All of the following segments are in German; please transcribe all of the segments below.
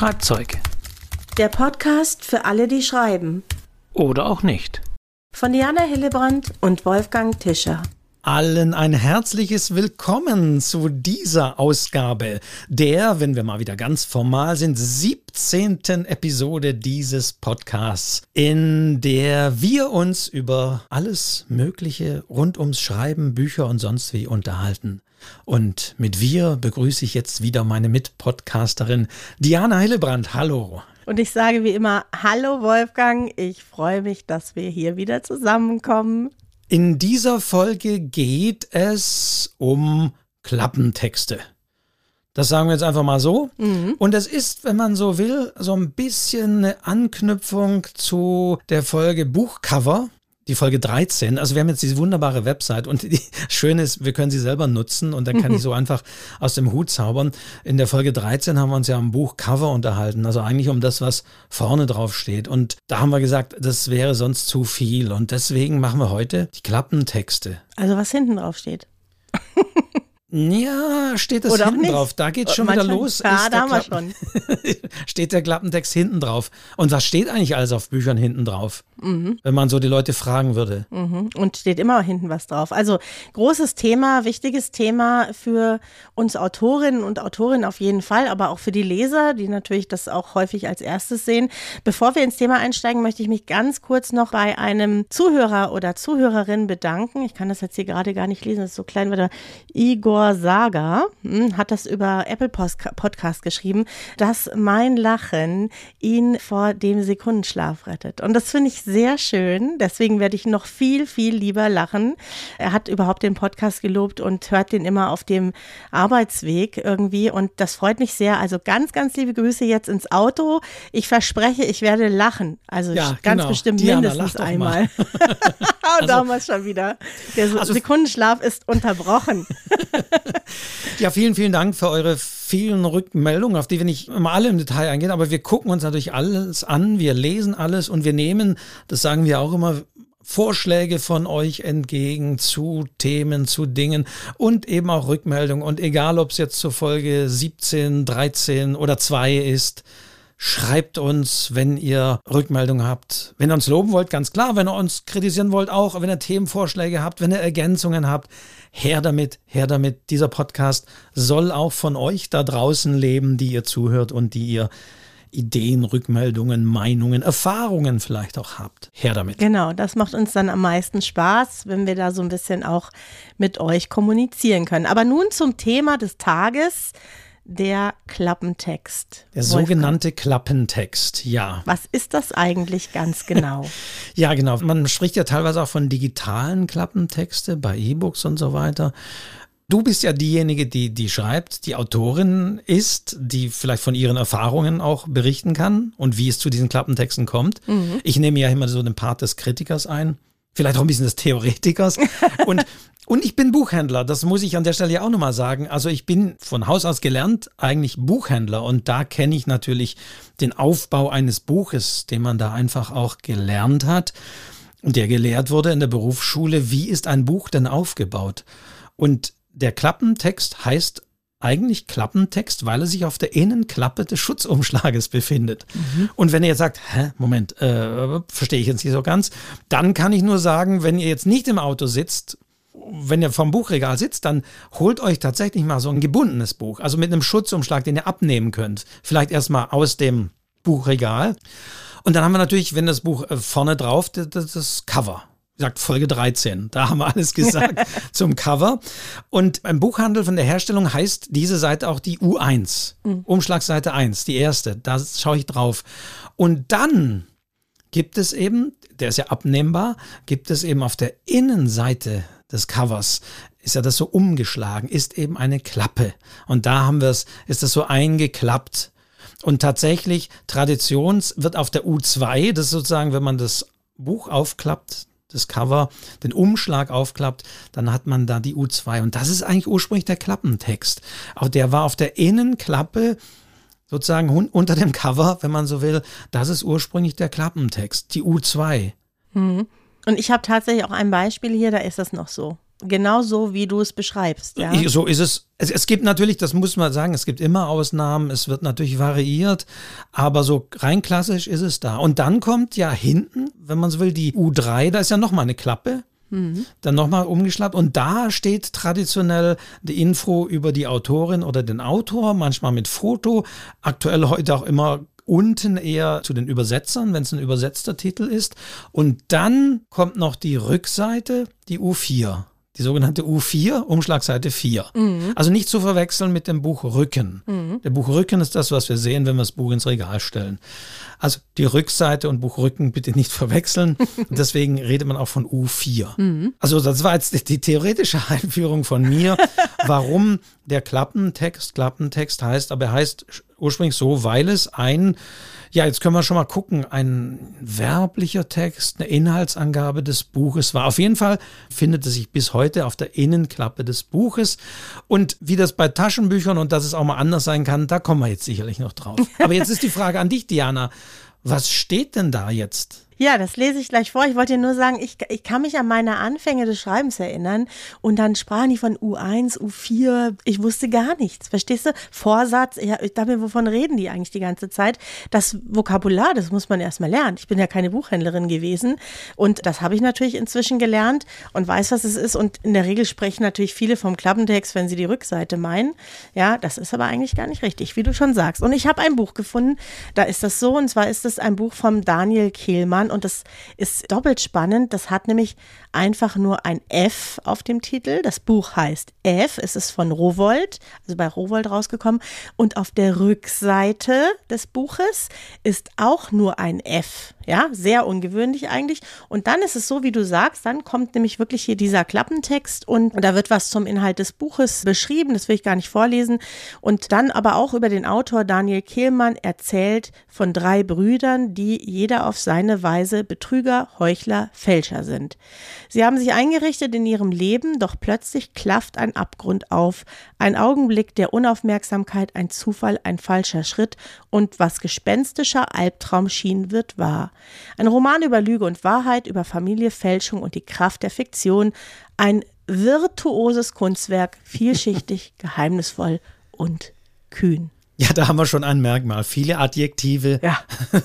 Schreibzeug. Der Podcast für alle, die schreiben. Oder auch nicht. Von Diana Hillebrand und Wolfgang Tischer. Allen ein herzliches Willkommen zu dieser Ausgabe der, wenn wir mal wieder ganz formal sind, 17. Episode dieses Podcasts, in der wir uns über alles Mögliche rund ums Schreiben, Bücher und sonst wie unterhalten. Und mit wir begrüße ich jetzt wieder meine Mitpodcasterin Diana Hillebrand. Hallo. Und ich sage wie immer, hallo Wolfgang, ich freue mich, dass wir hier wieder zusammenkommen. In dieser Folge geht es um Klappentexte. Das sagen wir jetzt einfach mal so. Mhm. Und es ist, wenn man so will, so ein bisschen eine Anknüpfung zu der Folge Buchcover die Folge 13. Also wir haben jetzt diese wunderbare Website und die Schöne ist, wir können sie selber nutzen und dann kann ich so einfach aus dem Hut zaubern. In der Folge 13 haben wir uns ja am Buch Cover unterhalten, also eigentlich um das, was vorne drauf steht. Und da haben wir gesagt, das wäre sonst zu viel und deswegen machen wir heute die Klappentexte. Also was hinten drauf steht. Ja, steht das Oder hinten drauf. Da geht's schon wieder los. Ja, da haben wir schon. steht der Klappentext hinten drauf. Und was steht eigentlich alles auf Büchern hinten drauf? Mhm. Wenn man so die Leute fragen würde. Mhm. Und steht immer hinten was drauf. Also großes Thema, wichtiges Thema für uns Autorinnen und Autorinnen auf jeden Fall, aber auch für die Leser, die natürlich das auch häufig als erstes sehen. Bevor wir ins Thema einsteigen, möchte ich mich ganz kurz noch bei einem Zuhörer oder Zuhörerin bedanken. Ich kann das jetzt hier gerade gar nicht lesen, das ist so klein, weil Igor Saga hm, hat das über Apple Podcast geschrieben, dass mein Lachen ihn vor dem Sekundenschlaf rettet. Und das finde ich sehr schön. Deswegen werde ich noch viel, viel lieber lachen. Er hat überhaupt den Podcast gelobt und hört den immer auf dem Arbeitsweg irgendwie. Und das freut mich sehr. Also ganz, ganz liebe Grüße jetzt ins Auto. Ich verspreche, ich werde lachen. Also ja, ganz genau. bestimmt Diana, mindestens einmal. und also, damals schon wieder. Der also, Sekundenschlaf ist unterbrochen. ja, vielen, vielen Dank für eure vielen Rückmeldungen, auf die wir nicht immer alle im Detail eingehen, aber wir gucken uns natürlich alles an, wir lesen alles und wir nehmen, das sagen wir auch immer, Vorschläge von euch entgegen zu Themen, zu Dingen und eben auch Rückmeldungen. Und egal, ob es jetzt zur Folge 17, 13 oder 2 ist, Schreibt uns, wenn ihr Rückmeldungen habt. Wenn ihr uns loben wollt, ganz klar. Wenn ihr uns kritisieren wollt, auch. Wenn ihr Themenvorschläge habt, wenn ihr Ergänzungen habt, her damit, her damit. Dieser Podcast soll auch von euch da draußen leben, die ihr zuhört und die ihr Ideen, Rückmeldungen, Meinungen, Erfahrungen vielleicht auch habt. Her damit. Genau, das macht uns dann am meisten Spaß, wenn wir da so ein bisschen auch mit euch kommunizieren können. Aber nun zum Thema des Tages der Klappentext. Der Wolfgang. sogenannte Klappentext, ja. Was ist das eigentlich ganz genau? ja, genau. Man spricht ja teilweise auch von digitalen Klappentexte bei E-Books und so weiter. Du bist ja diejenige, die, die schreibt, die Autorin ist, die vielleicht von ihren Erfahrungen auch berichten kann und wie es zu diesen Klappentexten kommt. Mhm. Ich nehme ja immer so den Part des Kritikers ein vielleicht auch ein bisschen des Theoretikers. Und und ich bin Buchhändler, das muss ich an der Stelle ja auch nochmal sagen. Also ich bin von Haus aus gelernt eigentlich Buchhändler und da kenne ich natürlich den Aufbau eines Buches, den man da einfach auch gelernt hat und der gelehrt wurde in der Berufsschule. Wie ist ein Buch denn aufgebaut? Und der Klappentext heißt eigentlich Klappentext, weil er sich auf der Innenklappe des Schutzumschlages befindet. Mhm. Und wenn ihr jetzt sagt, hä, Moment, äh, verstehe ich jetzt nicht so ganz, dann kann ich nur sagen, wenn ihr jetzt nicht im Auto sitzt, wenn ihr vom Buchregal sitzt, dann holt euch tatsächlich mal so ein gebundenes Buch, also mit einem Schutzumschlag, den ihr abnehmen könnt. Vielleicht erstmal aus dem Buchregal. Und dann haben wir natürlich, wenn das Buch äh, vorne drauf, das, das Cover. Gesagt, Folge 13. Da haben wir alles gesagt zum Cover. Und im Buchhandel von der Herstellung heißt diese Seite auch die U1. Mhm. Umschlagseite 1, die erste. Da schaue ich drauf. Und dann gibt es eben, der ist ja abnehmbar, gibt es eben auf der Innenseite des Covers ist ja das so umgeschlagen, ist eben eine Klappe. Und da haben wir es, ist das so eingeklappt. Und tatsächlich, Traditions wird auf der U2, das ist sozusagen, wenn man das Buch aufklappt, das Cover, den Umschlag aufklappt, dann hat man da die U2. Und das ist eigentlich ursprünglich der Klappentext. Auch der war auf der Innenklappe sozusagen unter dem Cover, wenn man so will. Das ist ursprünglich der Klappentext, die U2. Mhm. Und ich habe tatsächlich auch ein Beispiel hier, da ist das noch so. Genau so, wie du es beschreibst. Ja? So ist es. es. Es gibt natürlich, das muss man sagen, es gibt immer Ausnahmen, es wird natürlich variiert, aber so rein klassisch ist es da. Und dann kommt ja hinten, wenn man so will, die U3, da ist ja nochmal eine Klappe. Mhm. Dann nochmal umgeschlappt und da steht traditionell die Info über die Autorin oder den Autor, manchmal mit Foto, aktuell heute auch immer unten eher zu den Übersetzern, wenn es ein übersetzter Titel ist. Und dann kommt noch die Rückseite, die U4 die sogenannte U4, Umschlagseite 4. Mhm. Also nicht zu verwechseln mit dem Buch Rücken. Mhm. Der Buch Rücken ist das, was wir sehen, wenn wir das Buch ins Regal stellen. Also die Rückseite und Buch Rücken bitte nicht verwechseln. Deswegen redet man auch von U4. Mhm. Also das war jetzt die theoretische Einführung von mir, warum der Klappentext Klappentext heißt, aber er heißt ursprünglich so, weil es ein ja, jetzt können wir schon mal gucken. Ein werblicher Text, eine Inhaltsangabe des Buches war. Auf jeden Fall findet es sich bis heute auf der Innenklappe des Buches. Und wie das bei Taschenbüchern und dass es auch mal anders sein kann, da kommen wir jetzt sicherlich noch drauf. Aber jetzt ist die Frage an dich, Diana. Was steht denn da jetzt? Ja, das lese ich gleich vor. Ich wollte dir nur sagen, ich, ich kann mich an meine Anfänge des Schreibens erinnern und dann sprachen die von U1, U4. Ich wusste gar nichts. Verstehst du? Vorsatz, ja, ich dachte mir, wovon reden die eigentlich die ganze Zeit? Das Vokabular, das muss man erstmal lernen. Ich bin ja keine Buchhändlerin gewesen und das habe ich natürlich inzwischen gelernt und weiß, was es ist. Und in der Regel sprechen natürlich viele vom Klappentext, wenn sie die Rückseite meinen. Ja, das ist aber eigentlich gar nicht richtig, wie du schon sagst. Und ich habe ein Buch gefunden, da ist das so, und zwar ist es ein Buch vom Daniel Kehlmann und das ist doppelt spannend. Das hat nämlich einfach nur ein F auf dem Titel. Das Buch heißt F. Es ist von Rowold, also bei Rowold rausgekommen. Und auf der Rückseite des Buches ist auch nur ein F. Ja, sehr ungewöhnlich eigentlich. Und dann ist es so, wie du sagst, dann kommt nämlich wirklich hier dieser Klappentext und da wird was zum Inhalt des Buches beschrieben. Das will ich gar nicht vorlesen. Und dann aber auch über den Autor Daniel Kehlmann erzählt von drei Brüdern, die jeder auf seine Weise Betrüger, Heuchler, Fälscher sind. Sie haben sich eingerichtet in ihrem Leben, doch plötzlich klafft ein Abgrund auf. Ein Augenblick der Unaufmerksamkeit, ein Zufall, ein falscher Schritt und was gespenstischer Albtraum schien, wird wahr. Ein Roman über Lüge und Wahrheit, über Familie, Fälschung und die Kraft der Fiktion. Ein virtuoses Kunstwerk, vielschichtig, geheimnisvoll und kühn. Ja, da haben wir schon ein Merkmal. Viele Adjektive. Ja.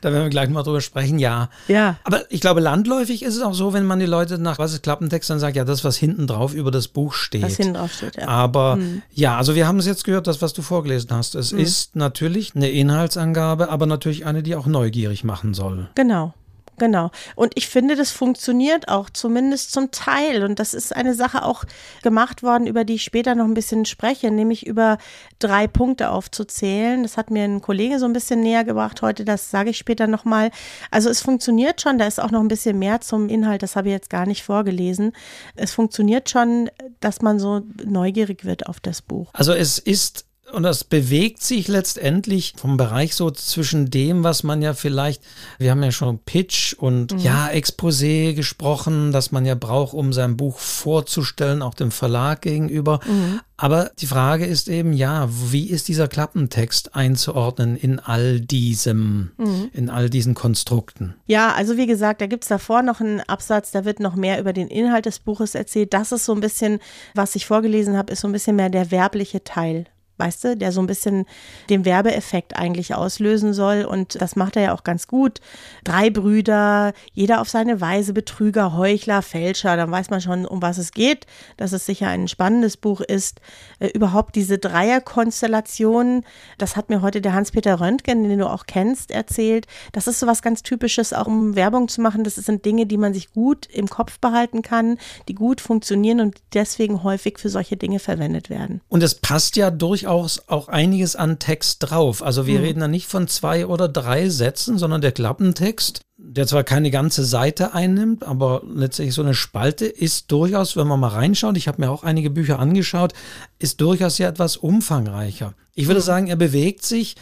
da werden wir gleich mal drüber sprechen, ja. Ja. Aber ich glaube, landläufig ist es auch so, wenn man die Leute nach was ist Klappentext dann sagt, ja, das, was hinten drauf über das Buch steht. Was hinten drauf steht, ja. Aber hm. ja, also wir haben es jetzt gehört, das, was du vorgelesen hast. Es hm. ist natürlich eine Inhaltsangabe, aber natürlich eine, die auch neugierig machen soll. Genau. Genau. Und ich finde, das funktioniert auch zumindest zum Teil. Und das ist eine Sache auch gemacht worden, über die ich später noch ein bisschen spreche, nämlich über drei Punkte aufzuzählen. Das hat mir ein Kollege so ein bisschen näher gebracht heute. Das sage ich später nochmal. Also es funktioniert schon. Da ist auch noch ein bisschen mehr zum Inhalt. Das habe ich jetzt gar nicht vorgelesen. Es funktioniert schon, dass man so neugierig wird auf das Buch. Also es ist und das bewegt sich letztendlich vom Bereich so zwischen dem, was man ja vielleicht, wir haben ja schon Pitch und mhm. ja, Exposé gesprochen, das man ja braucht, um sein Buch vorzustellen, auch dem Verlag gegenüber. Mhm. Aber die Frage ist eben, ja, wie ist dieser Klappentext einzuordnen in all diesem, mhm. in all diesen Konstrukten? Ja, also wie gesagt, da gibt es davor noch einen Absatz, da wird noch mehr über den Inhalt des Buches erzählt. Das ist so ein bisschen, was ich vorgelesen habe, ist so ein bisschen mehr der werbliche Teil weißt du, der so ein bisschen den Werbeeffekt eigentlich auslösen soll. Und das macht er ja auch ganz gut. Drei Brüder, jeder auf seine Weise, Betrüger, Heuchler, Fälscher, dann weiß man schon, um was es geht, dass es sicher ein spannendes Buch ist. Äh, überhaupt diese Dreierkonstellation, das hat mir heute der Hans-Peter Röntgen, den du auch kennst, erzählt. Das ist so was ganz Typisches, auch um Werbung zu machen. Das sind Dinge, die man sich gut im Kopf behalten kann, die gut funktionieren und deswegen häufig für solche Dinge verwendet werden. Und es passt ja durchaus durchaus auch einiges an Text drauf. Also wir mhm. reden da nicht von zwei oder drei Sätzen, sondern der Klappentext, der zwar keine ganze Seite einnimmt, aber letztlich so eine Spalte ist durchaus, wenn man mal reinschaut, ich habe mir auch einige Bücher angeschaut, ist durchaus ja etwas umfangreicher. Ich würde mhm. sagen, er bewegt sich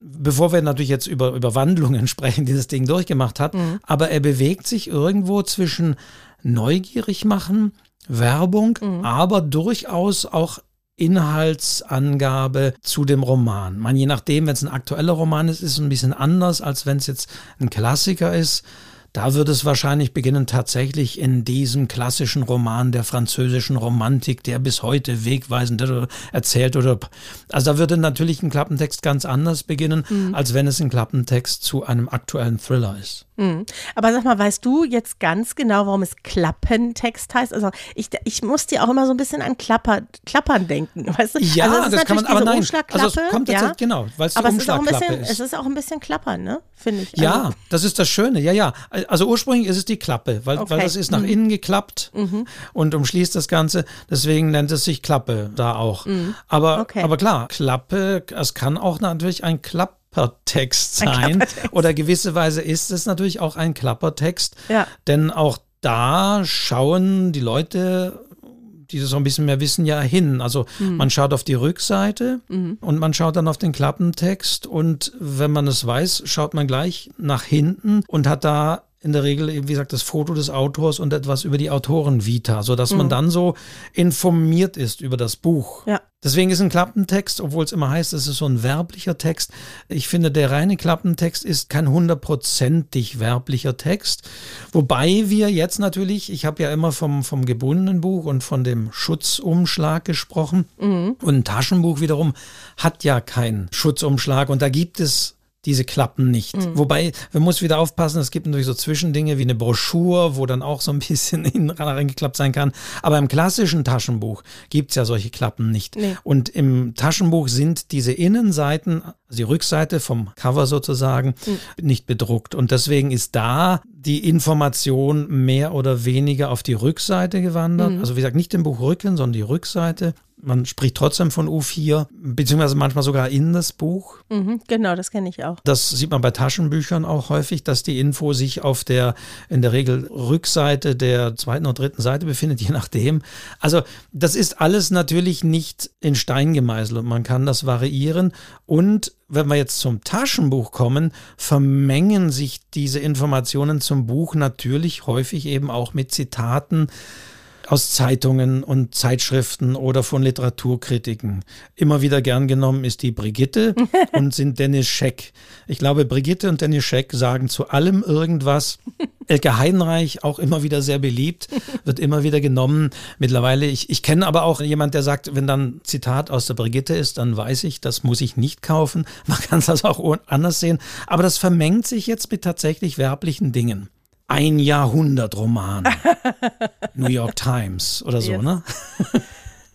bevor wir natürlich jetzt über, über Wandlungen sprechen, die das Ding durchgemacht hat, mhm. aber er bewegt sich irgendwo zwischen neugierig machen, Werbung, mhm. aber durchaus auch Inhaltsangabe zu dem Roman. Man, je nachdem, wenn es ein aktueller Roman ist, ist es ein bisschen anders, als wenn es jetzt ein Klassiker ist. da wird es wahrscheinlich beginnen, tatsächlich in diesem klassischen Roman der französischen Romantik, der bis heute wegweisend erzählt oder, also da würde natürlich ein Klappentext ganz anders beginnen, mhm. als wenn es ein Klappentext zu einem aktuellen Thriller ist. Mhm. Aber sag mal, weißt du jetzt ganz genau, warum es Klappentext heißt? Also ich, ich muss dir auch immer so ein bisschen an Klapper, Klappern denken, weißt du? Ja, also das kann man, aber nein, also es kommt ja? genau, weil es die aber Umschlagklappe es ist, bisschen, ist. Es ist auch ein bisschen Klappern, ne? Finde ich. Ja, also, das ist das Schöne, ja, ja. Also ursprünglich ist es die Klappe, weil, okay. weil das ist nach mhm. innen geklappt mhm. und umschließt das Ganze. Deswegen nennt es sich Klappe da auch. Mhm. Aber, okay. aber klar, Klappe, es kann auch natürlich ein Klappertext sein. Klappertext. Oder gewisse Weise ist es natürlich auch ein Klappertext. Ja. Denn auch da schauen die Leute die so ein bisschen mehr wissen, ja hin. Also mhm. man schaut auf die Rückseite mhm. und man schaut dann auf den Klappentext und wenn man es weiß, schaut man gleich nach hinten und hat da in der Regel eben, wie gesagt, das Foto des Autors und etwas über die Autorenvita, sodass mhm. man dann so informiert ist über das Buch. Ja. Deswegen ist ein Klappentext, obwohl es immer heißt, es ist so ein werblicher Text. Ich finde, der reine Klappentext ist kein hundertprozentig werblicher Text. Wobei wir jetzt natürlich, ich habe ja immer vom, vom gebundenen Buch und von dem Schutzumschlag gesprochen. Mhm. Und ein Taschenbuch wiederum hat ja keinen Schutzumschlag. Und da gibt es diese Klappen nicht. Mhm. Wobei, man muss wieder aufpassen, es gibt natürlich so Zwischendinge wie eine Broschüre, wo dann auch so ein bisschen innen reingeklappt sein kann. Aber im klassischen Taschenbuch gibt es ja solche Klappen nicht. Nee. Und im Taschenbuch sind diese Innenseiten, also die Rückseite vom Cover sozusagen, mhm. nicht bedruckt. Und deswegen ist da die Information mehr oder weniger auf die Rückseite gewandert. Mhm. Also wie gesagt, nicht im Buch Rücken, sondern die Rückseite. Man spricht trotzdem von U4, beziehungsweise manchmal sogar in das Buch. Mhm, genau, das kenne ich auch. Das sieht man bei Taschenbüchern auch häufig, dass die Info sich auf der in der Regel Rückseite der zweiten oder dritten Seite befindet, je nachdem. Also das ist alles natürlich nicht in Stein gemeißelt man kann das variieren. Und wenn wir jetzt zum Taschenbuch kommen, vermengen sich diese Informationen zum Buch natürlich häufig eben auch mit Zitaten aus Zeitungen und Zeitschriften oder von Literaturkritiken. Immer wieder gern genommen ist die Brigitte und sind Dennis Scheck. Ich glaube, Brigitte und Dennis Scheck sagen zu allem irgendwas. Elke Heidenreich, auch immer wieder sehr beliebt, wird immer wieder genommen. Mittlerweile, ich, ich kenne aber auch jemand, der sagt, wenn dann Zitat aus der Brigitte ist, dann weiß ich, das muss ich nicht kaufen. Man kann es das auch anders sehen. Aber das vermengt sich jetzt mit tatsächlich werblichen Dingen ein Jahrhundert-Roman. New York Times oder so, yes. ne?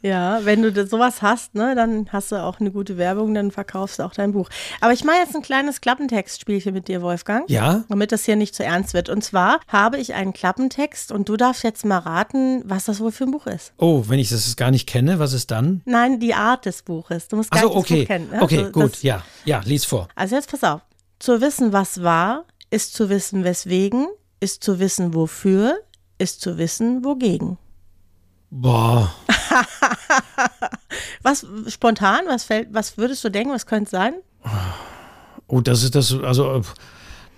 Ja, wenn du sowas hast, ne, dann hast du auch eine gute Werbung, dann verkaufst du auch dein Buch. Aber ich mache jetzt ein kleines Klappentextspielchen mit dir, Wolfgang. Ja. Damit das hier nicht zu ernst wird. Und zwar habe ich einen Klappentext und du darfst jetzt mal raten, was das wohl für ein Buch ist. Oh, wenn ich das gar nicht kenne, was ist dann? Nein, die Art des Buches. Du musst gar so, nicht okay. das Buch kennen. Ne? Okay, also, gut, ja. Ja, lies vor. Also jetzt pass auf. Zu wissen, was war, ist zu wissen, weswegen, ist zu wissen, wofür, ist zu wissen, wogegen. Boah. was spontan, was fällt, was würdest du denken, was könnte es sein? Oh, das ist das, also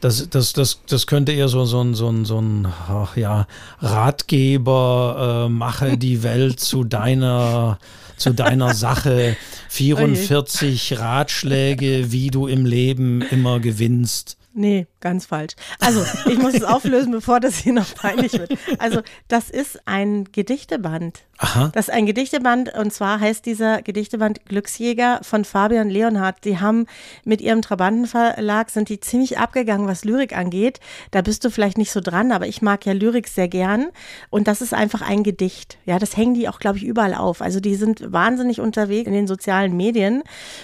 das, das, das, das könnte eher so, so ein, so ein, so ein ach ja, Ratgeber, äh, mache die Welt zu deiner, zu deiner Sache. 44 Ratschläge, wie du im Leben immer gewinnst. Nee, ganz falsch. Also, ich muss es auflösen, bevor das hier noch peinlich wird. Also, das ist ein Gedichteband. Aha. Das ist ein Gedichteband und zwar heißt dieser Gedichteband Glücksjäger von Fabian Leonhardt. Die haben mit ihrem Trabantenverlag sind die ziemlich abgegangen, was Lyrik angeht. Da bist du vielleicht nicht so dran, aber ich mag ja Lyrik sehr gern und das ist einfach ein Gedicht. Ja, das hängen die auch, glaube ich, überall auf. Also, die sind wahnsinnig unterwegs in den sozialen Medien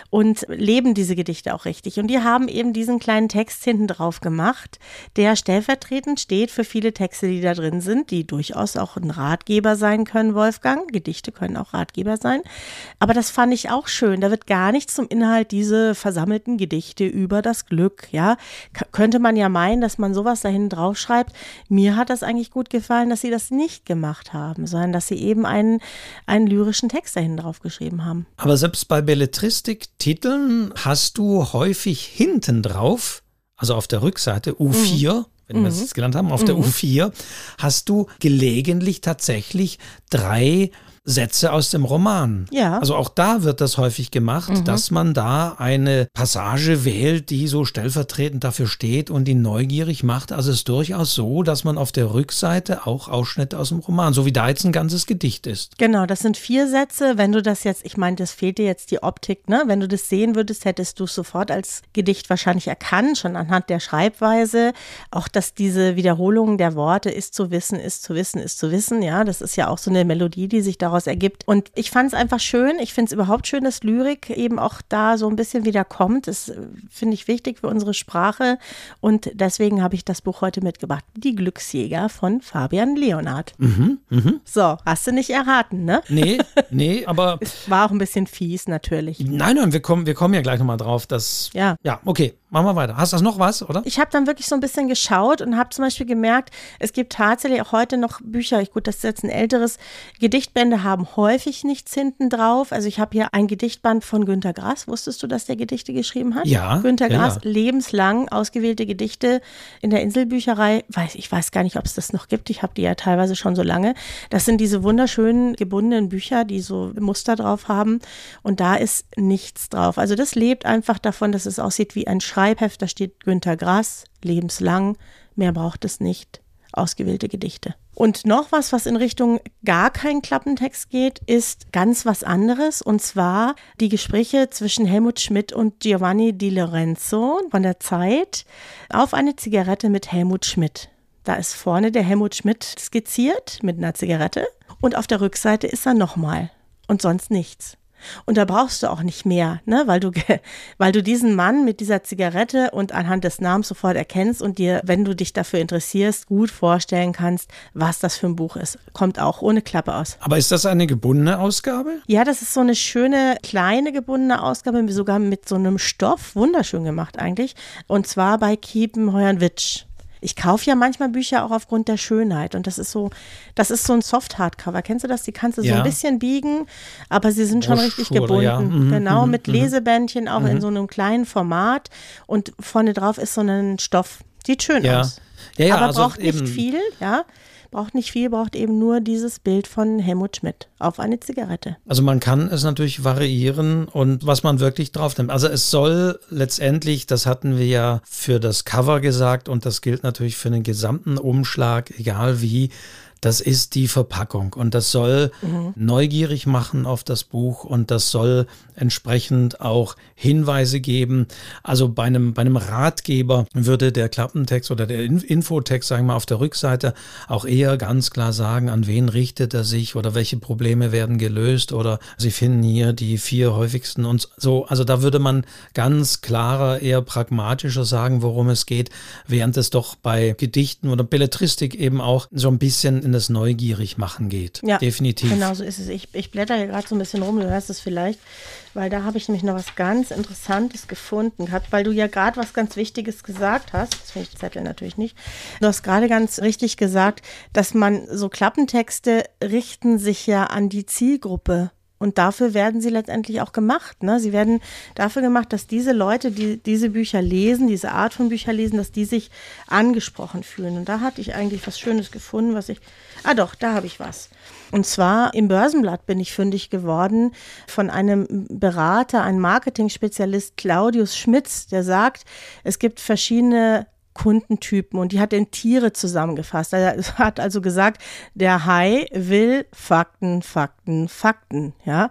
und leben diese Gedichte auch richtig. Und die haben eben diesen kleinen Text hinten drauf gemacht, der stellvertretend steht für viele Texte, die da drin sind, die durchaus auch ein Ratgeber sein können, Wolf Wolfgang. Gedichte können auch Ratgeber sein. Aber das fand ich auch schön. Da wird gar nichts zum Inhalt diese versammelten Gedichte über das Glück. Ja, K könnte man ja meinen, dass man sowas dahin draufschreibt. Mir hat das eigentlich gut gefallen, dass sie das nicht gemacht haben, sondern dass sie eben einen, einen lyrischen Text dahin drauf geschrieben haben. Aber selbst bei Belletristik-Titeln hast du häufig hinten drauf, also auf der Rückseite U4, mhm wenn mhm. wir es jetzt gelernt haben, auf mhm. der U4, hast du gelegentlich tatsächlich drei Sätze aus dem Roman. Ja. Also auch da wird das häufig gemacht, mhm. dass man da eine Passage wählt, die so stellvertretend dafür steht und die neugierig macht. Also es ist durchaus so, dass man auf der Rückseite auch Ausschnitte aus dem Roman, so wie da jetzt ein ganzes Gedicht ist. Genau, das sind vier Sätze. Wenn du das jetzt, ich meine, das fehlt dir jetzt die Optik, ne? Wenn du das sehen würdest, hättest du es sofort als Gedicht wahrscheinlich erkannt, schon anhand der Schreibweise. Auch, dass diese Wiederholung der Worte ist zu wissen, ist zu wissen, ist zu wissen. Ja, das ist ja auch so eine Melodie, die sich daraus ergibt. Und ich fand es einfach schön. Ich finde es überhaupt schön, dass Lyrik eben auch da so ein bisschen wieder kommt. Das äh, finde ich wichtig für unsere Sprache. Und deswegen habe ich das Buch heute mitgebracht. Die Glücksjäger von Fabian Leonard. Mhm, mh. So, hast du nicht erraten, ne? Nee, nee, aber. es war auch ein bisschen fies, natürlich. Nein, nein, wir kommen, wir kommen ja gleich nochmal drauf. Dass, ja. Ja, okay. Machen wir weiter. Hast du noch was, oder? Ich habe dann wirklich so ein bisschen geschaut und habe zum Beispiel gemerkt, es gibt tatsächlich auch heute noch Bücher, gut, das ist jetzt ein älteres, Gedichtbände haben häufig nichts hinten drauf. Also ich habe hier ein Gedichtband von Günter Grass. Wusstest du, dass der Gedichte geschrieben hat? Ja. Günter ja, Grass, ja. lebenslang ausgewählte Gedichte in der Inselbücherei. Weiß, ich weiß gar nicht, ob es das noch gibt. Ich habe die ja teilweise schon so lange. Das sind diese wunderschönen gebundenen Bücher, die so Muster drauf haben. Und da ist nichts drauf. Also das lebt einfach davon, dass es aussieht wie ein Schreibtisch. Schreibheft, da steht Günter Grass, lebenslang, mehr braucht es nicht, ausgewählte Gedichte. Und noch was, was in Richtung gar kein Klappentext geht, ist ganz was anderes. Und zwar die Gespräche zwischen Helmut Schmidt und Giovanni Di Lorenzo von der Zeit auf eine Zigarette mit Helmut Schmidt. Da ist vorne der Helmut Schmidt skizziert mit einer Zigarette und auf der Rückseite ist er nochmal und sonst nichts. Und da brauchst du auch nicht mehr, ne? weil, du, weil du diesen Mann mit dieser Zigarette und anhand des Namens sofort erkennst und dir, wenn du dich dafür interessierst, gut vorstellen kannst, was das für ein Buch ist. Kommt auch ohne Klappe aus. Aber ist das eine gebundene Ausgabe? Ja, das ist so eine schöne, kleine gebundene Ausgabe, sogar mit so einem Stoff. Wunderschön gemacht eigentlich. Und zwar bei Kiepenheuern-Witsch. Ich kaufe ja manchmal Bücher auch aufgrund der Schönheit und das ist so, das ist so ein Soft-Hardcover. Kennst du das? Die kannst du ja. so ein bisschen biegen, aber sie sind schon richtig gebunden. Ja. Mhm, genau, mhm, mit mhm. Lesebändchen auch in mhm. so einem kleinen Format und vorne drauf ist so ein Stoff. Sieht schön ja. aus. Ja, ja, aber also braucht nicht viel, ja braucht nicht viel, braucht eben nur dieses Bild von Helmut Schmidt auf eine Zigarette. Also man kann es natürlich variieren und was man wirklich drauf nimmt. Also es soll letztendlich, das hatten wir ja für das Cover gesagt und das gilt natürlich für den gesamten Umschlag, egal wie, das ist die Verpackung und das soll mhm. neugierig machen auf das Buch und das soll entsprechend auch Hinweise geben. Also bei einem, bei einem Ratgeber würde der Klappentext oder der Infotext, sagen wir mal, auf der Rückseite auch eher ganz klar sagen, an wen richtet er sich oder welche Probleme werden gelöst oder Sie finden hier die vier häufigsten und so. Also da würde man ganz klarer, eher pragmatischer sagen, worum es geht, während es doch bei Gedichten oder Belletristik eben auch so ein bisschen in das Neugierig-Machen geht. Ja, definitiv. Genau so ist es. Ich, ich blätter hier gerade so ein bisschen rum, du hörst es vielleicht, weil da habe ich nämlich noch was ganz Interessantes gefunden gehabt, weil du ja gerade was ganz Wichtiges gesagt hast. Das finde ich Zettel natürlich nicht. Du hast gerade ganz richtig gesagt, dass man so Klappentexte richten sich ja an die Zielgruppe und dafür werden sie letztendlich auch gemacht. Ne? Sie werden dafür gemacht, dass diese Leute, die diese Bücher lesen, diese Art von Bücher lesen, dass die sich angesprochen fühlen. Und da hatte ich eigentlich was Schönes gefunden, was ich. Ah doch, da habe ich was. Und zwar im Börsenblatt bin ich fündig geworden von einem Berater, einem Marketing-Spezialist Claudius Schmitz, der sagt, es gibt verschiedene Kundentypen und die hat in Tiere zusammengefasst. Er hat also gesagt, der Hai will Fakten, Fakten, Fakten, ja.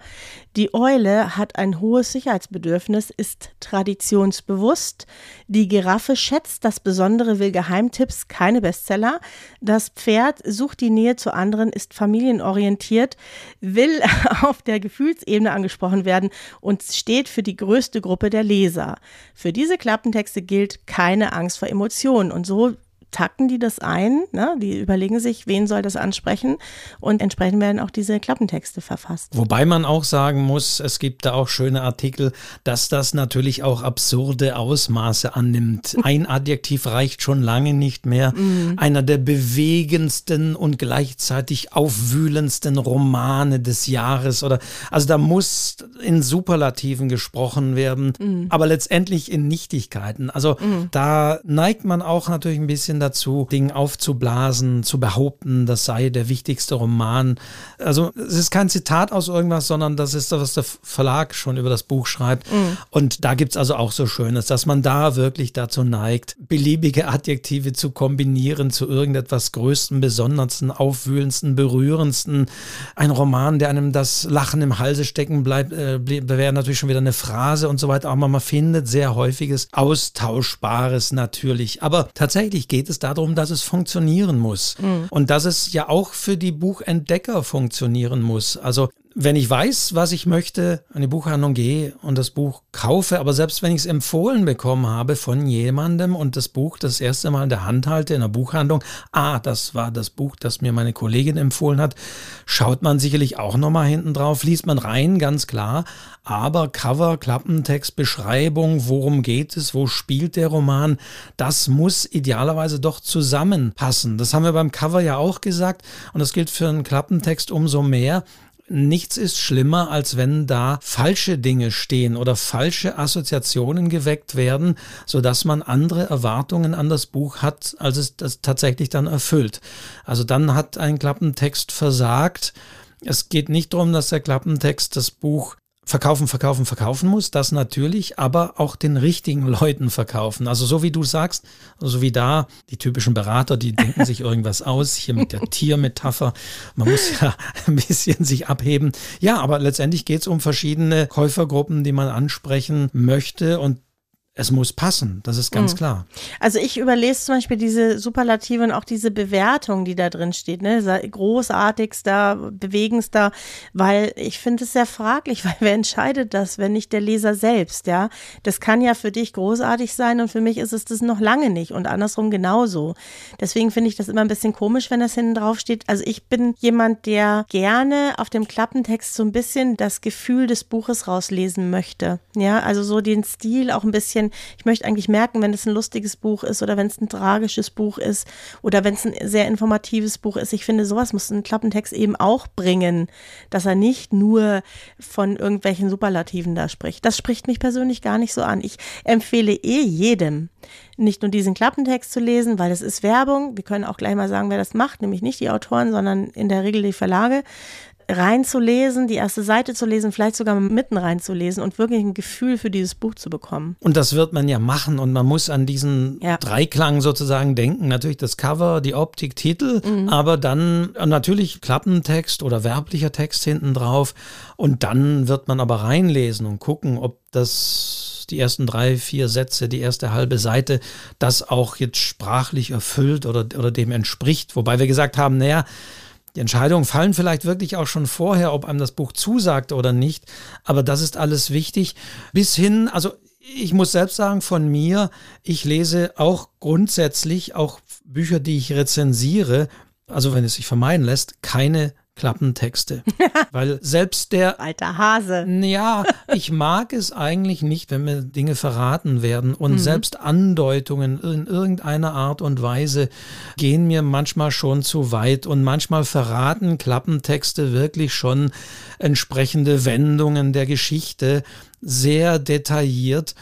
Die Eule hat ein hohes Sicherheitsbedürfnis, ist traditionsbewusst. Die Giraffe schätzt das Besondere, will Geheimtipps, keine Bestseller. Das Pferd sucht die Nähe zu anderen, ist familienorientiert, will auf der Gefühlsebene angesprochen werden und steht für die größte Gruppe der Leser. Für diese Klappentexte gilt keine Angst vor Emotionen. Und so takten die das ein, ne? die überlegen sich, wen soll das ansprechen und entsprechend werden auch diese Klappentexte verfasst. Wobei man auch sagen muss, es gibt da auch schöne Artikel, dass das natürlich auch absurde Ausmaße annimmt. Ein Adjektiv reicht schon lange nicht mehr. Mhm. Einer der bewegendsten und gleichzeitig aufwühlendsten Romane des Jahres oder also da muss in Superlativen gesprochen werden, mhm. aber letztendlich in Nichtigkeiten. Also mhm. da neigt man auch natürlich ein bisschen neigen dazu, Dinge aufzublasen, zu behaupten, das sei der wichtigste Roman. Also es ist kein Zitat aus irgendwas, sondern das ist das, was der Verlag schon über das Buch schreibt. Mhm. Und da gibt es also auch so Schönes, dass man da wirklich dazu neigt, beliebige Adjektive zu kombinieren zu irgendetwas Größten, Besondersten, Aufwühlendsten, Berührendsten. Ein Roman, der einem das Lachen im Halse stecken bleibt, äh, wäre natürlich schon wieder eine Phrase und so weiter. Aber man findet sehr häufiges Austauschbares natürlich. Aber tatsächlich geht es darum, dass es funktionieren muss. Mhm. Und dass es ja auch für die Buchentdecker funktionieren muss. Also wenn ich weiß, was ich möchte, eine Buchhandlung gehe und das Buch kaufe, aber selbst wenn ich es empfohlen bekommen habe von jemandem und das Buch das erste Mal in der Hand halte in der Buchhandlung, ah, das war das Buch, das mir meine Kollegin empfohlen hat, schaut man sicherlich auch nochmal hinten drauf, liest man rein, ganz klar, aber Cover, Klappentext, Beschreibung, worum geht es, wo spielt der Roman, das muss idealerweise doch zusammenpassen. Das haben wir beim Cover ja auch gesagt und das gilt für einen Klappentext umso mehr nichts ist schlimmer, als wenn da falsche Dinge stehen oder falsche Assoziationen geweckt werden, sodass man andere Erwartungen an das Buch hat, als es das tatsächlich dann erfüllt. Also dann hat ein Klappentext versagt. Es geht nicht darum, dass der Klappentext das Buch verkaufen, verkaufen, verkaufen muss, das natürlich, aber auch den richtigen Leuten verkaufen. Also so wie du sagst, so wie da die typischen Berater, die denken sich irgendwas aus, hier mit der Tiermetapher. Man muss ja ein bisschen sich abheben. Ja, aber letztendlich geht es um verschiedene Käufergruppen, die man ansprechen möchte und es muss passen, das ist ganz mhm. klar. Also ich überlese zum Beispiel diese Superlative und auch diese Bewertung, die da drin steht, ne? Großartigster, bewegendster, weil ich finde es sehr fraglich, weil wer entscheidet das, wenn nicht der Leser selbst, ja? Das kann ja für dich großartig sein und für mich ist es das noch lange nicht und andersrum genauso. Deswegen finde ich das immer ein bisschen komisch, wenn das hinten drauf steht. Also ich bin jemand, der gerne auf dem Klappentext so ein bisschen das Gefühl des Buches rauslesen möchte. Ja, also so den Stil auch ein bisschen ich möchte eigentlich merken, wenn es ein lustiges Buch ist oder wenn es ein tragisches Buch ist oder wenn es ein sehr informatives Buch ist. Ich finde, sowas muss ein Klappentext eben auch bringen, dass er nicht nur von irgendwelchen Superlativen da spricht. Das spricht mich persönlich gar nicht so an. Ich empfehle eh jedem, nicht nur diesen Klappentext zu lesen, weil das ist Werbung. Wir können auch gleich mal sagen, wer das macht, nämlich nicht die Autoren, sondern in der Regel die Verlage reinzulesen, die erste Seite zu lesen, vielleicht sogar mitten reinzulesen und wirklich ein Gefühl für dieses Buch zu bekommen. Und das wird man ja machen und man muss an diesen ja. Dreiklang sozusagen denken. Natürlich das Cover, die Optik, Titel, mhm. aber dann natürlich Klappentext oder werblicher Text hinten drauf und dann wird man aber reinlesen und gucken, ob das die ersten drei, vier Sätze, die erste halbe Seite, das auch jetzt sprachlich erfüllt oder, oder dem entspricht. Wobei wir gesagt haben, naja, die Entscheidungen fallen vielleicht wirklich auch schon vorher, ob einem das Buch zusagt oder nicht. Aber das ist alles wichtig. Bis hin, also ich muss selbst sagen, von mir, ich lese auch grundsätzlich, auch Bücher, die ich rezensiere, also wenn es sich vermeiden lässt, keine Klappentexte. Weil selbst der. Alter Hase. Ja, ich mag es eigentlich nicht, wenn mir Dinge verraten werden. Und mhm. selbst Andeutungen in irgendeiner Art und Weise gehen mir manchmal schon zu weit. Und manchmal verraten Klappentexte wirklich schon entsprechende Wendungen der Geschichte sehr detailliert.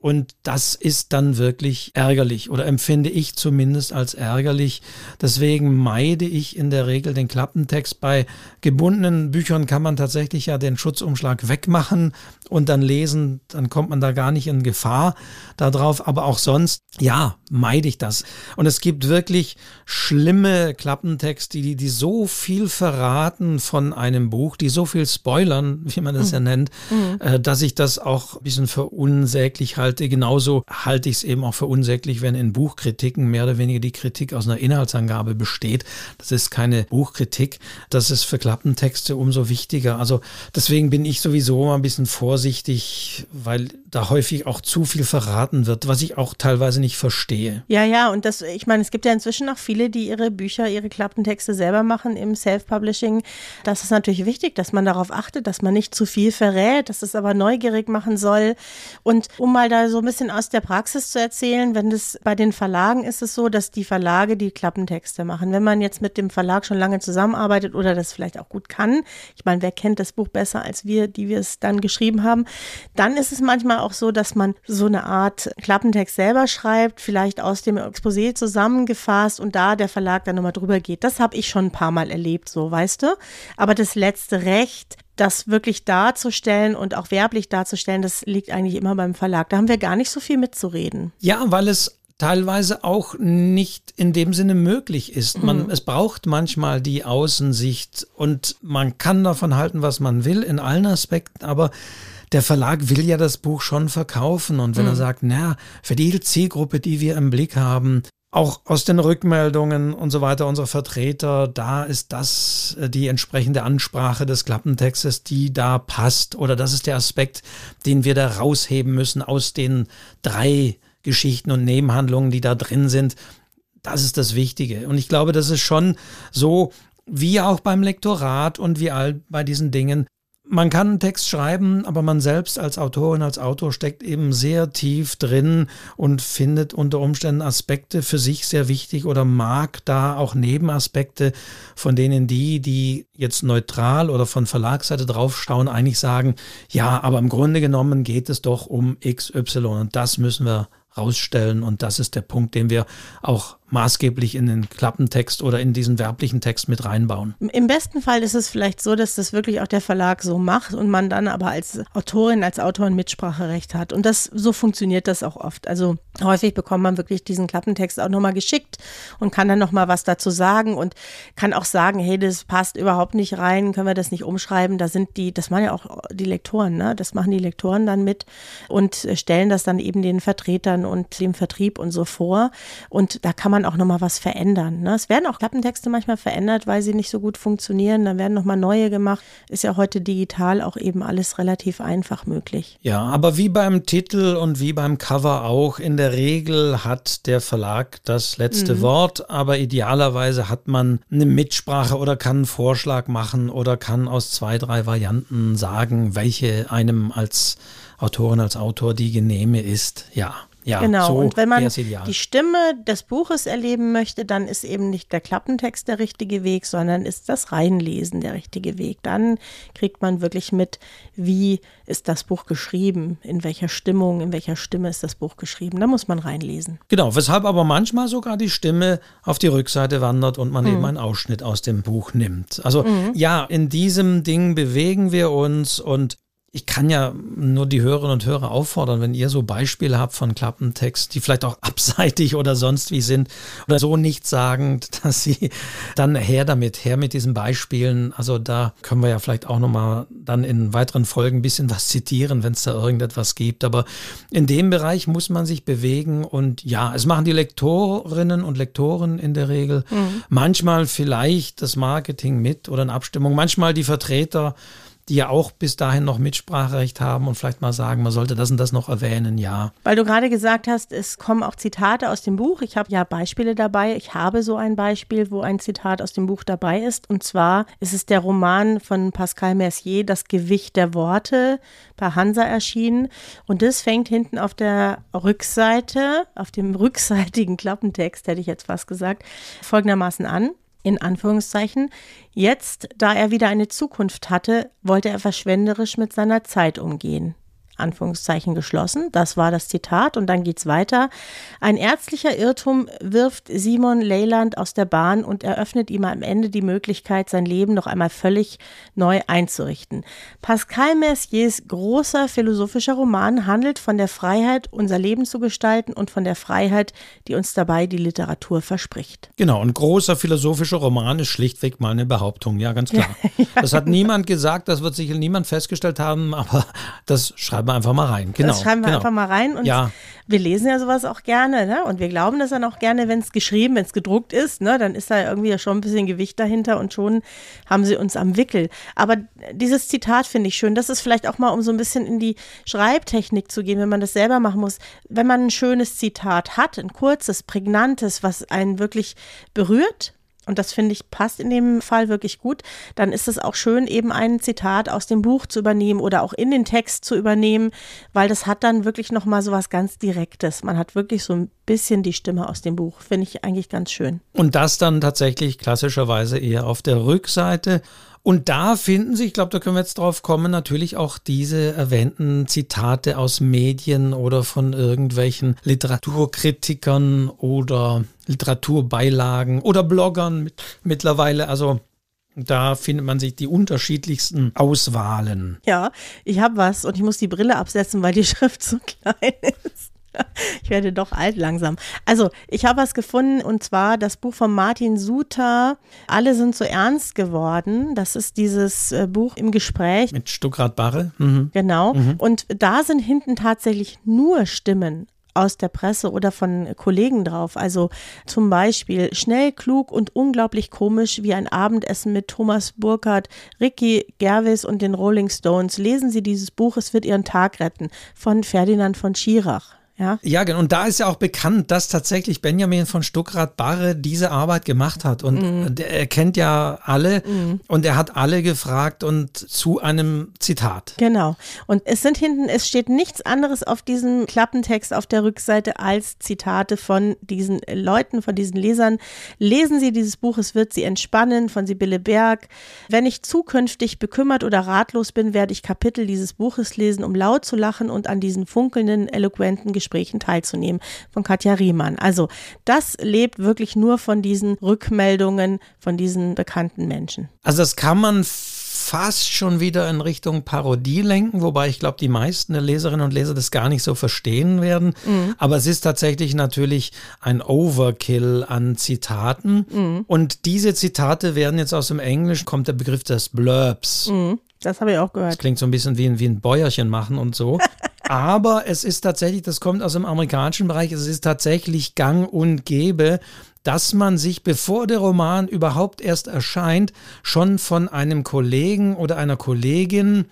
Und das ist dann wirklich ärgerlich oder empfinde ich zumindest als ärgerlich. Deswegen meide ich in der Regel den Klappentext. Bei gebundenen Büchern kann man tatsächlich ja den Schutzumschlag wegmachen und dann lesen, dann kommt man da gar nicht in Gefahr darauf. Aber auch sonst, ja, meide ich das. Und es gibt wirklich schlimme Klappentexte, die, die so viel verraten von einem Buch, die so viel spoilern, wie man das mhm. ja nennt, mhm. dass ich das auch ein bisschen verunsäglich halte. Genauso halte ich es eben auch für unsäglich, wenn in Buchkritiken mehr oder weniger die Kritik aus einer Inhaltsangabe besteht. Das ist keine Buchkritik. Das ist für Klappentexte umso wichtiger. Also deswegen bin ich sowieso mal ein bisschen vorsichtig, weil da häufig auch zu viel verraten wird, was ich auch teilweise nicht verstehe. Ja, ja, und das, ich meine, es gibt ja inzwischen auch viele, die ihre Bücher, ihre Klappentexte selber machen im Self-Publishing. Das ist natürlich wichtig, dass man darauf achtet, dass man nicht zu viel verrät, dass es aber neugierig machen soll. Und um mal da da so ein bisschen aus der Praxis zu erzählen. Wenn das bei den Verlagen ist es so, dass die Verlage die Klappentexte machen. Wenn man jetzt mit dem Verlag schon lange zusammenarbeitet oder das vielleicht auch gut kann, ich meine, wer kennt das Buch besser als wir, die wir es dann geschrieben haben, dann ist es manchmal auch so, dass man so eine Art Klappentext selber schreibt, vielleicht aus dem Exposé zusammengefasst und da der Verlag dann nochmal drüber geht. Das habe ich schon ein paar Mal erlebt, so weißt du. Aber das letzte Recht, das wirklich darzustellen und auch werblich darzustellen, das liegt eigentlich immer beim Verlag. Da haben wir gar nicht so viel mitzureden. Ja, weil es teilweise auch nicht in dem Sinne möglich ist. Man, mhm. Es braucht manchmal die Außensicht und man kann davon halten, was man will in allen Aspekten, aber der Verlag will ja das Buch schon verkaufen und wenn mhm. er sagt, na, für die Zielgruppe, die wir im Blick haben, auch aus den Rückmeldungen und so weiter unserer Vertreter, da ist das äh, die entsprechende Ansprache des Klappentextes, die da passt. Oder das ist der Aspekt, den wir da rausheben müssen aus den drei Geschichten und Nebenhandlungen, die da drin sind. Das ist das Wichtige. Und ich glaube, das ist schon so, wie auch beim Lektorat und wie all bei diesen Dingen, man kann einen Text schreiben, aber man selbst als Autorin, als Autor steckt eben sehr tief drin und findet unter Umständen Aspekte für sich sehr wichtig oder mag da auch Nebenaspekte, von denen die, die jetzt neutral oder von Verlagsseite draufschauen, eigentlich sagen, ja, aber im Grunde genommen geht es doch um XY und das müssen wir rausstellen. Und das ist der Punkt, den wir auch maßgeblich in den Klappentext oder in diesen werblichen Text mit reinbauen. Im besten Fall ist es vielleicht so, dass das wirklich auch der Verlag so macht und man dann aber als Autorin, als Autor ein Mitspracherecht hat. Und das so funktioniert das auch oft. Also häufig bekommt man wirklich diesen Klappentext auch nochmal geschickt und kann dann nochmal was dazu sagen und kann auch sagen, hey, das passt überhaupt nicht rein, können wir das nicht umschreiben. Da sind die, das machen ja auch die Lektoren, ne? Das machen die Lektoren dann mit und stellen das dann eben den Vertretern und dem Vertrieb und so vor. Und da kann man auch nochmal was verändern. Ne? Es werden auch Klappentexte manchmal verändert, weil sie nicht so gut funktionieren. Dann werden nochmal neue gemacht. Ist ja heute digital auch eben alles relativ einfach möglich. Ja, aber wie beim Titel und wie beim Cover auch, in der Regel hat der Verlag das letzte mhm. Wort, aber idealerweise hat man eine Mitsprache oder kann einen Vorschlag machen oder kann aus zwei, drei Varianten sagen, welche einem als Autorin, als Autor die genehme ist. Ja. Ja, genau. So und wenn man die Stimme des Buches erleben möchte, dann ist eben nicht der Klappentext der richtige Weg, sondern ist das Reinlesen der richtige Weg. Dann kriegt man wirklich mit, wie ist das Buch geschrieben, in welcher Stimmung, in welcher Stimme ist das Buch geschrieben. Da muss man reinlesen. Genau, weshalb aber manchmal sogar die Stimme auf die Rückseite wandert und man mhm. eben einen Ausschnitt aus dem Buch nimmt. Also mhm. ja, in diesem Ding bewegen wir uns und ich kann ja nur die Hörerinnen und Hörer auffordern, wenn ihr so Beispiele habt von Klappentext, die vielleicht auch abseitig oder sonst wie sind oder so nichtssagend, dass sie dann her damit, her mit diesen Beispielen. Also da können wir ja vielleicht auch nochmal dann in weiteren Folgen ein bisschen was zitieren, wenn es da irgendetwas gibt. Aber in dem Bereich muss man sich bewegen und ja, es machen die Lektorinnen und Lektoren in der Regel. Mhm. Manchmal vielleicht das Marketing mit oder eine Abstimmung, manchmal die Vertreter die ja auch bis dahin noch Mitspracherecht haben und vielleicht mal sagen, man sollte das und das noch erwähnen, ja. Weil du gerade gesagt hast, es kommen auch Zitate aus dem Buch. Ich habe ja Beispiele dabei. Ich habe so ein Beispiel, wo ein Zitat aus dem Buch dabei ist. Und zwar ist es der Roman von Pascal Mercier, Das Gewicht der Worte, bei Hansa erschienen. Und das fängt hinten auf der Rückseite, auf dem rückseitigen Klappentext, hätte ich jetzt fast gesagt, folgendermaßen an in Anführungszeichen. Jetzt, da er wieder eine Zukunft hatte, wollte er verschwenderisch mit seiner Zeit umgehen. Anführungszeichen geschlossen. Das war das Zitat und dann geht's weiter. Ein ärztlicher Irrtum wirft Simon Leyland aus der Bahn und eröffnet ihm am Ende die Möglichkeit, sein Leben noch einmal völlig neu einzurichten. Pascal Merciers großer philosophischer Roman handelt von der Freiheit, unser Leben zu gestalten und von der Freiheit, die uns dabei die Literatur verspricht. Genau, ein großer philosophischer Roman ist schlichtweg mal eine Behauptung, ja, ganz klar. ja, das hat niemand gesagt, das wird sicher niemand festgestellt haben, aber das schreibt wir einfach mal rein. Genau. Das schreiben wir genau. einfach mal rein. Und ja. wir lesen ja sowas auch gerne, ne? Und wir glauben das dann auch gerne, wenn es geschrieben, wenn es gedruckt ist, ne? Dann ist da irgendwie ja schon ein bisschen Gewicht dahinter und schon haben sie uns am Wickel. Aber dieses Zitat finde ich schön. Das ist vielleicht auch mal, um so ein bisschen in die Schreibtechnik zu gehen, wenn man das selber machen muss. Wenn man ein schönes Zitat hat, ein kurzes, prägnantes, was einen wirklich berührt, und das finde ich passt in dem Fall wirklich gut, dann ist es auch schön, eben ein Zitat aus dem Buch zu übernehmen oder auch in den Text zu übernehmen, weil das hat dann wirklich nochmal so was ganz Direktes. Man hat wirklich so ein bisschen die Stimme aus dem Buch. Finde ich eigentlich ganz schön. Und das dann tatsächlich klassischerweise eher auf der Rückseite. Und da finden sich, ich glaube, da können wir jetzt drauf kommen, natürlich auch diese erwähnten Zitate aus Medien oder von irgendwelchen Literaturkritikern oder Literaturbeilagen oder Bloggern mit, mittlerweile. Also da findet man sich die unterschiedlichsten Auswahlen. Ja, ich habe was und ich muss die Brille absetzen, weil die Schrift so klein ist. Ich werde doch alt langsam. Also, ich habe was gefunden und zwar das Buch von Martin Suter. Alle sind so ernst geworden. Das ist dieses äh, Buch im Gespräch. Mit Stuckrad Barre. Mhm. Genau. Mhm. Und da sind hinten tatsächlich nur Stimmen aus der Presse oder von Kollegen drauf. Also zum Beispiel schnell, klug und unglaublich komisch wie ein Abendessen mit Thomas Burkhardt, Ricky Gervais und den Rolling Stones. Lesen Sie dieses Buch, es wird Ihren Tag retten von Ferdinand von Schirach. Ja, ja genau. und da ist ja auch bekannt, dass tatsächlich Benjamin von Stuckrad-Barre diese Arbeit gemacht hat. Und mhm. er kennt ja alle mhm. und er hat alle gefragt und zu einem Zitat. Genau. Und es sind hinten, es steht nichts anderes auf diesem Klappentext auf der Rückseite als Zitate von diesen Leuten, von diesen Lesern. Lesen Sie dieses Buch, es wird Sie entspannen, von Sibylle Berg. Wenn ich zukünftig bekümmert oder ratlos bin, werde ich Kapitel dieses Buches lesen, um laut zu lachen und an diesen funkelnden, eloquenten Gesprächen Gesprächen teilzunehmen von Katja Riemann. Also das lebt wirklich nur von diesen Rückmeldungen von diesen bekannten Menschen. Also das kann man fast schon wieder in Richtung Parodie lenken, wobei ich glaube, die meisten der Leserinnen und Leser das gar nicht so verstehen werden. Mhm. Aber es ist tatsächlich natürlich ein Overkill an Zitaten. Mhm. Und diese Zitate werden jetzt aus dem Englischen, kommt der Begriff des Blurbs. Mhm. Das habe ich auch gehört. Das klingt so ein bisschen wie ein, wie ein Bäuerchen machen und so. Aber es ist tatsächlich, das kommt aus dem amerikanischen Bereich, es ist tatsächlich gang und gäbe, dass man sich, bevor der Roman überhaupt erst erscheint, schon von einem Kollegen oder einer Kollegin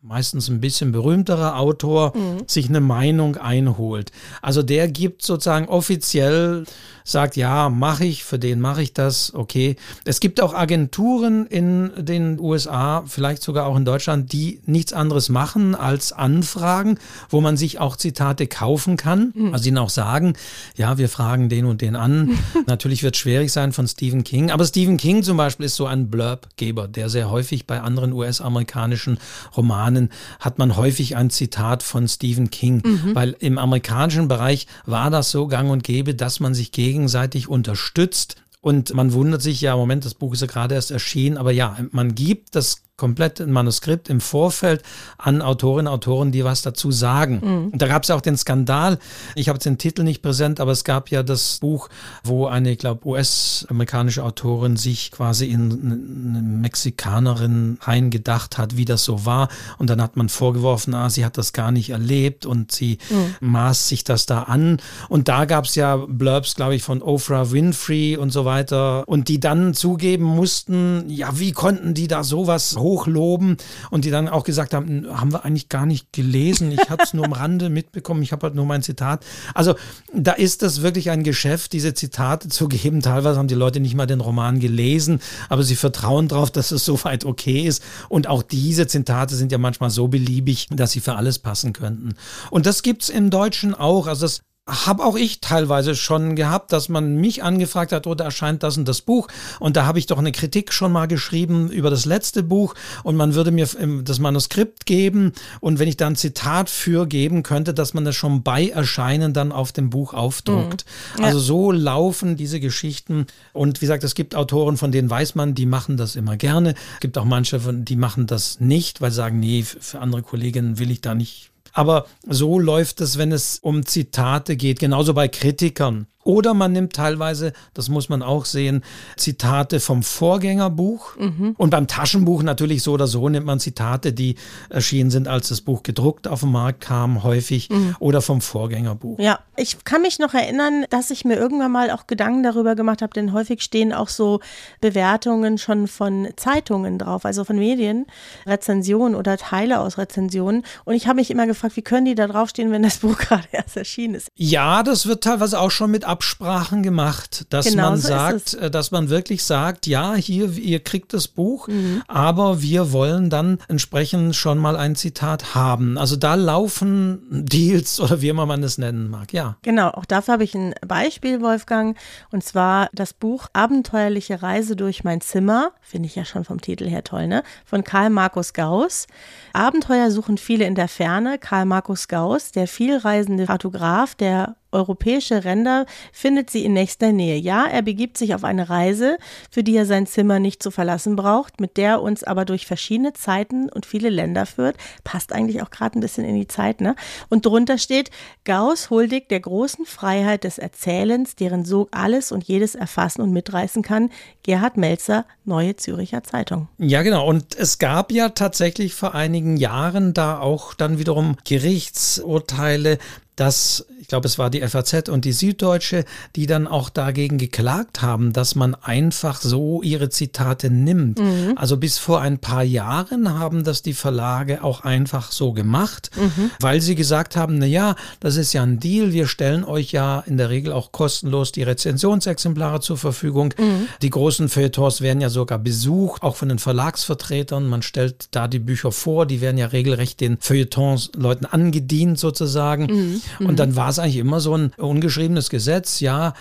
meistens ein bisschen berühmterer Autor, mhm. sich eine Meinung einholt. Also der gibt sozusagen offiziell sagt, ja, mache ich, für den mache ich das, okay. Es gibt auch Agenturen in den USA, vielleicht sogar auch in Deutschland, die nichts anderes machen als Anfragen, wo man sich auch Zitate kaufen kann. Mhm. Also ihnen auch sagen, ja, wir fragen den und den an. Natürlich wird es schwierig sein von Stephen King, aber Stephen King zum Beispiel ist so ein Blurbgeber, der sehr häufig bei anderen US-amerikanischen Romanen hat man häufig ein Zitat von Stephen King, mhm. weil im amerikanischen Bereich war das so gang und gäbe, dass man sich gegen gegenseitig unterstützt. Und man wundert sich ja, Moment, das Buch ist ja gerade erst erschienen, aber ja, man gibt das komplett ein Manuskript im Vorfeld an Autorinnen und Autoren, die was dazu sagen. Mhm. Und da gab es auch den Skandal, ich habe den Titel nicht präsent, aber es gab ja das Buch, wo eine, ich glaube, US-amerikanische Autorin sich quasi in eine Mexikanerin reingedacht hat, wie das so war. Und dann hat man vorgeworfen, ah, sie hat das gar nicht erlebt und sie mhm. maß sich das da an. Und da gab es ja Blurbs, glaube ich, von Oprah Winfrey und so weiter. Und die dann zugeben mussten, ja, wie konnten die da sowas hochloben und die dann auch gesagt haben, haben wir eigentlich gar nicht gelesen. Ich habe es nur am Rande mitbekommen. Ich habe halt nur mein Zitat. Also da ist das wirklich ein Geschäft, diese Zitate zu geben. Teilweise haben die Leute nicht mal den Roman gelesen, aber sie vertrauen darauf, dass es soweit okay ist. Und auch diese Zitate sind ja manchmal so beliebig, dass sie für alles passen könnten. Und das gibt es im Deutschen auch. Also das habe auch ich teilweise schon gehabt, dass man mich angefragt hat, oder erscheint das und das Buch. Und da habe ich doch eine Kritik schon mal geschrieben über das letzte Buch und man würde mir das Manuskript geben und wenn ich da ein Zitat für geben könnte, dass man das schon bei Erscheinen dann auf dem Buch aufdruckt. Mhm. Ja. Also so laufen diese Geschichten. Und wie gesagt, es gibt Autoren, von denen weiß man, die machen das immer gerne. Es gibt auch manche, die machen das nicht, weil sie sagen, nee, für andere Kolleginnen will ich da nicht aber so läuft es, wenn es um Zitate geht, genauso bei Kritikern. Oder man nimmt teilweise, das muss man auch sehen, Zitate vom Vorgängerbuch. Mhm. Und beim Taschenbuch natürlich so oder so nimmt man Zitate, die erschienen sind, als das Buch gedruckt auf den Markt kam, häufig. Mhm. Oder vom Vorgängerbuch. Ja, ich kann mich noch erinnern, dass ich mir irgendwann mal auch Gedanken darüber gemacht habe, denn häufig stehen auch so Bewertungen schon von Zeitungen drauf, also von Medien, Rezensionen oder Teile aus Rezensionen. Und ich habe mich immer gefragt, wie können die da draufstehen, wenn das Buch gerade erst erschienen ist? Ja, das wird teilweise auch schon mit Absprachen gemacht, dass genau man so sagt, äh, dass man wirklich sagt, ja, hier, ihr kriegt das Buch, mhm. aber wir wollen dann entsprechend schon mal ein Zitat haben. Also da laufen Deals oder wie immer man es nennen mag, ja. Genau, auch dafür habe ich ein Beispiel, Wolfgang, und zwar das Buch Abenteuerliche Reise durch mein Zimmer, finde ich ja schon vom Titel her toll, ne? Von Karl Markus Gauss. Abenteuer suchen viele in der Ferne. Karl Markus Gauss, der vielreisende Fotograf, der europäische Ränder findet sie in nächster Nähe. Ja, er begibt sich auf eine Reise, für die er sein Zimmer nicht zu verlassen braucht, mit der er uns aber durch verschiedene Zeiten und viele Länder führt. Passt eigentlich auch gerade ein bisschen in die Zeit, ne? Und drunter steht, Gauss huldigt der großen Freiheit des Erzählens, deren Sog alles und jedes erfassen und mitreißen kann. Gerhard Melzer, Neue Züricher Zeitung. Ja, genau. Und es gab ja tatsächlich vor einigen Jahren da auch dann wiederum Gerichtsurteile, dass, ich glaube, es war die FAZ und die Süddeutsche, die dann auch dagegen geklagt haben, dass man einfach so ihre Zitate nimmt. Mhm. Also bis vor ein paar Jahren haben das die Verlage auch einfach so gemacht, mhm. weil sie gesagt haben, na ja, das ist ja ein Deal, wir stellen euch ja in der Regel auch kostenlos die Rezensionsexemplare zur Verfügung. Mhm. Die großen Feuilletons werden ja sogar besucht, auch von den Verlagsvertretern. Man stellt da die Bücher vor, die werden ja regelrecht den Feuilletons Leuten angedient sozusagen. Mhm. Und dann war es eigentlich immer so ein ungeschriebenes Gesetz, ja,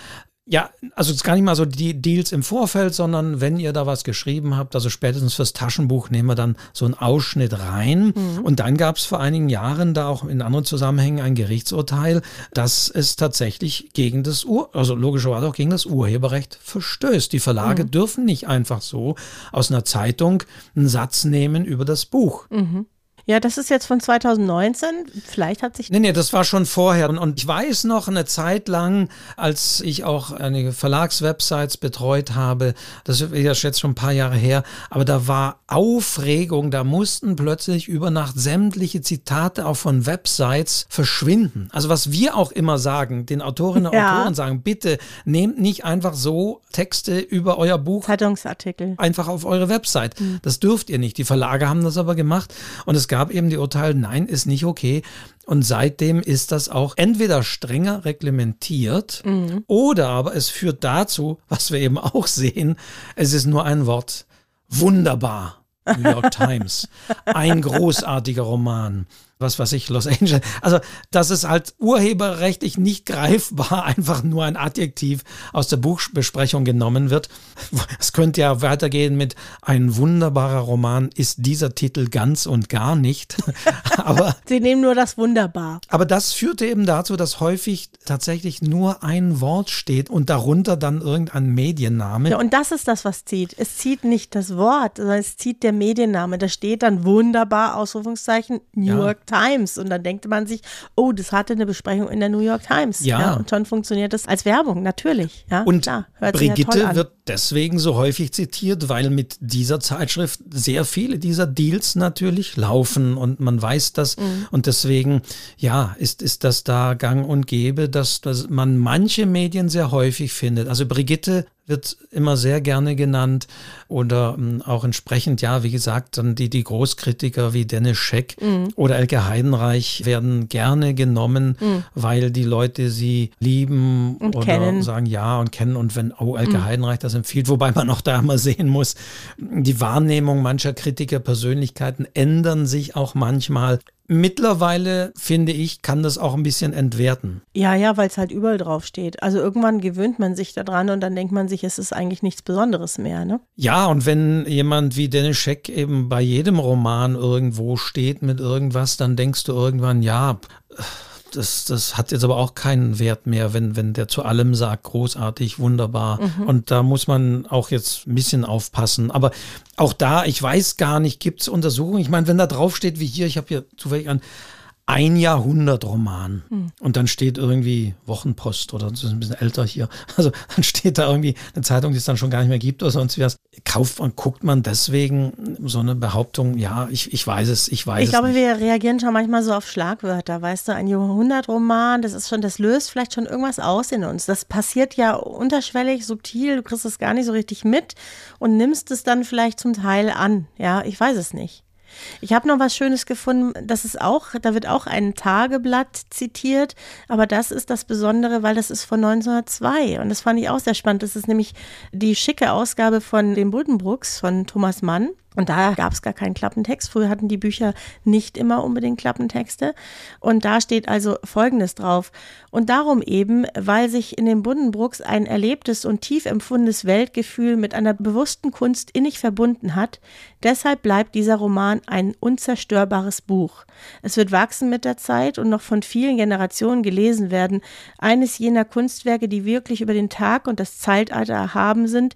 ja, also es ist gar nicht mal so die Deals im Vorfeld, sondern wenn ihr da was geschrieben habt, also spätestens fürs Taschenbuch nehmen wir dann so einen Ausschnitt rein. Mhm. Und dann gab es vor einigen Jahren da auch in anderen Zusammenhängen ein Gerichtsurteil, dass es tatsächlich gegen das Ur, also logischerweise auch gegen das Urheberrecht verstößt. Die Verlage mhm. dürfen nicht einfach so aus einer Zeitung einen Satz nehmen über das Buch. Mhm. Ja, das ist jetzt von 2019. Vielleicht hat sich. Nee, nee, das war schon vorher. Und ich weiß noch eine Zeit lang, als ich auch einige Verlagswebsites betreut habe, das ist jetzt schon ein paar Jahre her, aber da war Aufregung, da mussten plötzlich über Nacht sämtliche Zitate auch von Websites verschwinden. Also was wir auch immer sagen, den Autorinnen und ja. Autoren sagen, bitte nehmt nicht einfach so Texte über euer Buch. Zeitungsartikel. Einfach auf eure Website. Mhm. Das dürft ihr nicht. Die Verlage haben das aber gemacht. Und es gab eben die Urteile, nein, ist nicht okay. Und seitdem ist das auch entweder strenger reglementiert mhm. oder aber es führt dazu, was wir eben auch sehen, es ist nur ein Wort. Wunderbar. New York Times. Ein großartiger Roman was weiß ich, Los Angeles. Also das ist halt urheberrechtlich nicht greifbar, einfach nur ein Adjektiv aus der Buchbesprechung genommen wird. Es könnte ja weitergehen mit ein wunderbarer Roman ist dieser Titel ganz und gar nicht. aber Sie nehmen nur das wunderbar. Aber das führte eben dazu, dass häufig tatsächlich nur ein Wort steht und darunter dann irgendein Medienname. Ja, und das ist das, was zieht. Es zieht nicht das Wort, sondern es zieht der Medienname. Da steht dann wunderbar, Ausrufungszeichen, New ja. York Times. Und dann denkt man sich, oh, das hatte eine Besprechung in der New York Times. Ja. ja und schon funktioniert das als Werbung, natürlich. Ja, und klar, Brigitte ja wird deswegen so häufig zitiert, weil mit dieser Zeitschrift sehr viele dieser Deals natürlich laufen und man weiß das. Mhm. Und deswegen, ja, ist, ist das da gang und gäbe, dass, dass man manche Medien sehr häufig findet. Also Brigitte wird immer sehr gerne genannt oder ähm, auch entsprechend, ja, wie gesagt, dann die, die Großkritiker wie Dennis Scheck mhm. oder Elke Heidenreich werden gerne genommen, mhm. weil die Leute sie lieben und oder kennen. sagen ja und kennen und wenn, oh, Elke mhm. Heidenreich das empfiehlt, wobei man auch da immer sehen muss, die Wahrnehmung mancher Kritiker, Persönlichkeiten ändern sich auch manchmal. Mittlerweile, finde ich, kann das auch ein bisschen entwerten. Ja, ja, weil es halt überall drauf steht. Also irgendwann gewöhnt man sich daran und dann denkt man sich, es ist eigentlich nichts Besonderes mehr, ne? Ja, und wenn jemand wie Dennis Scheck eben bei jedem Roman irgendwo steht mit irgendwas, dann denkst du irgendwann, ja, das, das hat jetzt aber auch keinen Wert mehr, wenn, wenn der zu allem sagt, großartig, wunderbar. Mhm. Und da muss man auch jetzt ein bisschen aufpassen. Aber auch da, ich weiß gar nicht, gibt es Untersuchungen? Ich meine, wenn da draufsteht, wie hier, ich habe hier zufällig an ein Jahrhundert-Roman. Hm. Und dann steht irgendwie Wochenpost oder das ist ein bisschen älter hier. Also dann steht da irgendwie eine Zeitung, die es dann schon gar nicht mehr gibt oder sonst was. Kauft man, guckt man deswegen so eine Behauptung, ja, ich, ich weiß es, ich weiß ich es. Ich glaube, nicht. wir reagieren schon manchmal so auf Schlagwörter, weißt du, ein Jahrhundert-Roman, das ist schon, das löst vielleicht schon irgendwas aus in uns. Das passiert ja unterschwellig, subtil, du kriegst es gar nicht so richtig mit und nimmst es dann vielleicht zum Teil an. Ja, ich weiß es nicht. Ich habe noch was Schönes gefunden, das ist auch, da wird auch ein Tageblatt zitiert, aber das ist das Besondere, weil das ist von 1902 und das fand ich auch sehr spannend. Das ist nämlich die schicke Ausgabe von den Buddenbrooks von Thomas Mann. Und da gab es gar keinen Klappentext. Früher hatten die Bücher nicht immer unbedingt Klappentexte. Und da steht also Folgendes drauf. Und darum eben, weil sich in den Buddenbrooks ein erlebtes und tief empfundenes Weltgefühl mit einer bewussten Kunst innig verbunden hat, deshalb bleibt dieser Roman ein unzerstörbares Buch. Es wird wachsen mit der Zeit und noch von vielen Generationen gelesen werden. Eines jener Kunstwerke, die wirklich über den Tag und das Zeitalter erhaben sind,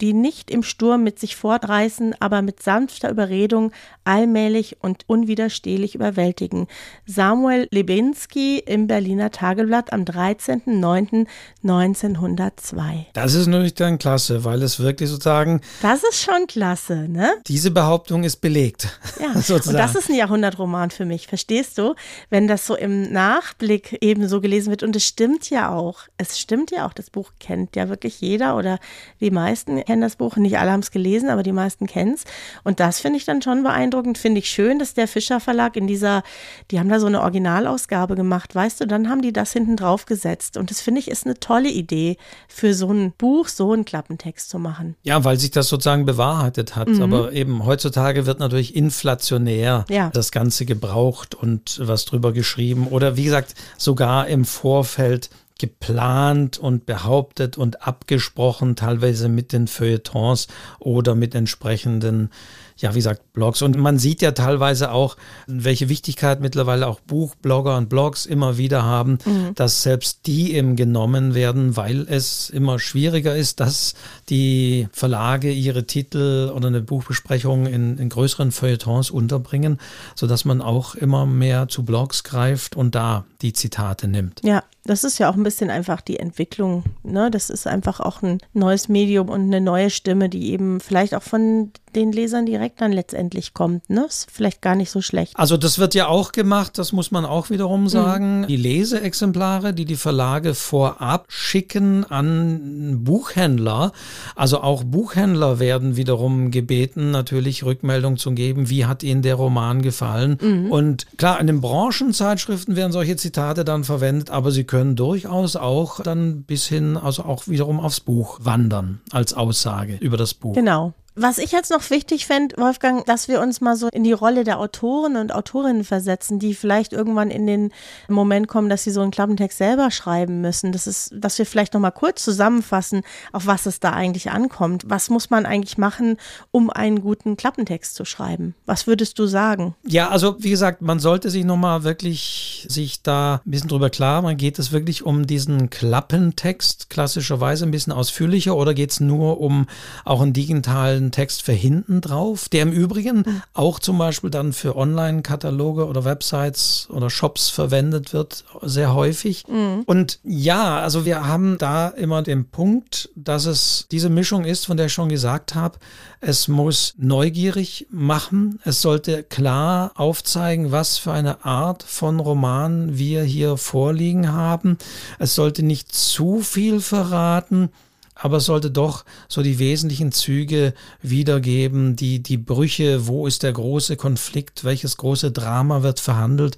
die nicht im Sturm mit sich fortreißen, aber mit sanfter Überredung allmählich und unwiderstehlich überwältigen. Samuel Lebinski im Berliner Tageblatt am 13.09.1902. Das ist natürlich dann klasse, weil es wirklich sozusagen. Das ist schon klasse, ne? Diese Behauptung ist belegt. Ja, sozusagen. und das ist ein Jahrhundertroman für mich, verstehst du? Wenn das so im Nachblick eben so gelesen wird und es stimmt ja auch. Es stimmt ja auch, das Buch kennt ja wirklich jeder oder die meisten kennen das Buch. Nicht alle haben es gelesen, aber die meisten kennen es. Und das finde ich dann schon beeindruckend. Finde ich schön, dass der Fischer Verlag in dieser, die haben da so eine Originalausgabe gemacht, weißt du, dann haben die das hinten drauf gesetzt. Und das finde ich ist eine tolle Idee, für so ein Buch so einen Klappentext zu machen. Ja, weil sich das sozusagen bewahrheitet hat. Mhm. Aber eben heutzutage wird natürlich inflationär ja. das Ganze gebraucht und was drüber geschrieben. Oder wie gesagt, sogar im Vorfeld geplant und behauptet und abgesprochen, teilweise mit den Feuilletons oder mit entsprechenden ja, wie gesagt, Blogs. Und man sieht ja teilweise auch, welche Wichtigkeit mittlerweile auch Buchblogger und Blogs immer wieder haben, mhm. dass selbst die eben genommen werden, weil es immer schwieriger ist, dass die Verlage ihre Titel oder eine Buchbesprechung in, in größeren Feuilletons unterbringen, sodass man auch immer mehr zu Blogs greift und da die Zitate nimmt. Ja, das ist ja auch ein bisschen einfach die Entwicklung. Ne? Das ist einfach auch ein neues Medium und eine neue Stimme, die eben vielleicht auch von den Lesern direkt dann letztendlich kommt. Ne? Ist vielleicht gar nicht so schlecht. Also das wird ja auch gemacht, das muss man auch wiederum mhm. sagen. Mhm. Die Leseexemplare, die die Verlage vorab schicken an Buchhändler, also auch Buchhändler werden wiederum gebeten, natürlich Rückmeldung zu geben, wie hat ihnen der Roman gefallen. Mhm. Und klar, in den Branchenzeitschriften werden solche Zitate dann verwendet, aber sie können durchaus auch dann bis hin, also auch wiederum aufs Buch wandern als Aussage über das Buch. Genau. Was ich jetzt noch wichtig fände, Wolfgang, dass wir uns mal so in die Rolle der Autoren und Autorinnen versetzen, die vielleicht irgendwann in den Moment kommen, dass sie so einen Klappentext selber schreiben müssen. Das ist, dass wir vielleicht noch mal kurz zusammenfassen, auf was es da eigentlich ankommt. Was muss man eigentlich machen, um einen guten Klappentext zu schreiben? Was würdest du sagen? Ja, also wie gesagt, man sollte sich noch mal wirklich sich da ein bisschen drüber klar machen. Geht es wirklich um diesen Klappentext klassischerweise ein bisschen ausführlicher oder geht es nur um auch einen digitalen einen Text für hinten drauf, der im Übrigen mhm. auch zum Beispiel dann für Online-Kataloge oder Websites oder Shops verwendet wird, sehr häufig. Mhm. Und ja, also wir haben da immer den Punkt, dass es diese Mischung ist, von der ich schon gesagt habe. Es muss neugierig machen. Es sollte klar aufzeigen, was für eine Art von Roman wir hier vorliegen haben. Es sollte nicht zu viel verraten aber es sollte doch so die wesentlichen Züge wiedergeben, die, die Brüche, wo ist der große Konflikt, welches große Drama wird verhandelt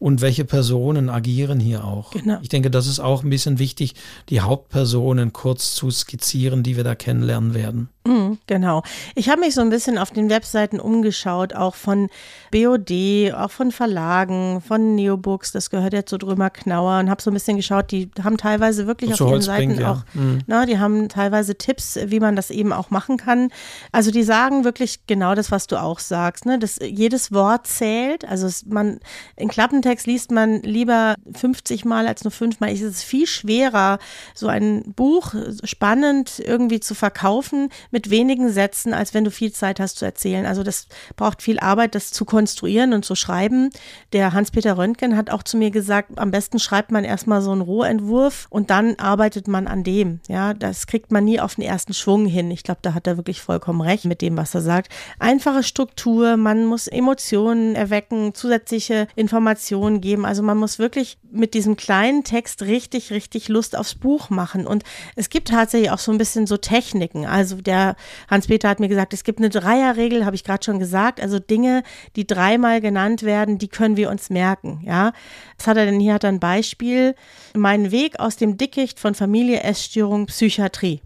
und welche Personen agieren hier auch. Genau. Ich denke, das ist auch ein bisschen wichtig, die Hauptpersonen kurz zu skizzieren, die wir da kennenlernen werden. Mhm, genau. Ich habe mich so ein bisschen auf den Webseiten umgeschaut, auch von BOD, auch von Verlagen, von Neobooks, das gehört ja zu Drömer Knauer und habe so ein bisschen geschaut, die haben teilweise wirklich auf ihren Seiten ja. auch, mhm. na, die haben teilweise Tipps, wie man das eben auch machen kann. Also die sagen wirklich genau das, was du auch sagst, ne, dass jedes Wort zählt, also man in Klappentext Klappentext liest man lieber 50 Mal als nur fünfmal. Es ist viel schwerer, so ein Buch spannend irgendwie zu verkaufen mit wenigen Sätzen, als wenn du viel Zeit hast zu erzählen. Also das braucht viel Arbeit, das zu konstruieren und zu schreiben. Der Hans-Peter Röntgen hat auch zu mir gesagt, am besten schreibt man erstmal so einen Rohentwurf und dann arbeitet man an dem. Ja, das kriegt man nie auf den ersten Schwung hin. Ich glaube, da hat er wirklich vollkommen recht mit dem, was er sagt. Einfache Struktur, man muss Emotionen erwecken, zusätzliche Informationen geben. Also man muss wirklich mit diesem kleinen Text richtig, richtig Lust aufs Buch machen. Und es gibt tatsächlich auch so ein bisschen so Techniken. Also der Hans-Peter hat mir gesagt, es gibt eine Dreierregel, habe ich gerade schon gesagt. Also Dinge, die dreimal genannt werden, die können wir uns merken. Ja, was hat er denn hier? Hat er ein Beispiel. Mein Weg aus dem Dickicht von Familie, Essstörung, Psychiatrie.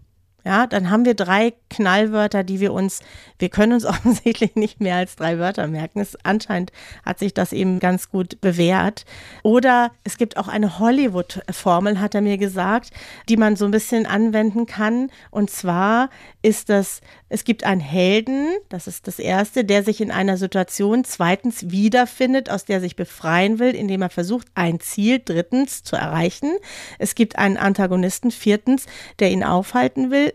Ja, dann haben wir drei Knallwörter, die wir uns, wir können uns offensichtlich nicht mehr als drei Wörter merken. Es, anscheinend hat sich das eben ganz gut bewährt. Oder es gibt auch eine Hollywood-Formel, hat er mir gesagt, die man so ein bisschen anwenden kann. Und zwar ist das, es gibt einen Helden, das ist das Erste, der sich in einer Situation zweitens wiederfindet, aus der er sich befreien will, indem er versucht, ein Ziel drittens zu erreichen. Es gibt einen Antagonisten viertens, der ihn aufhalten will.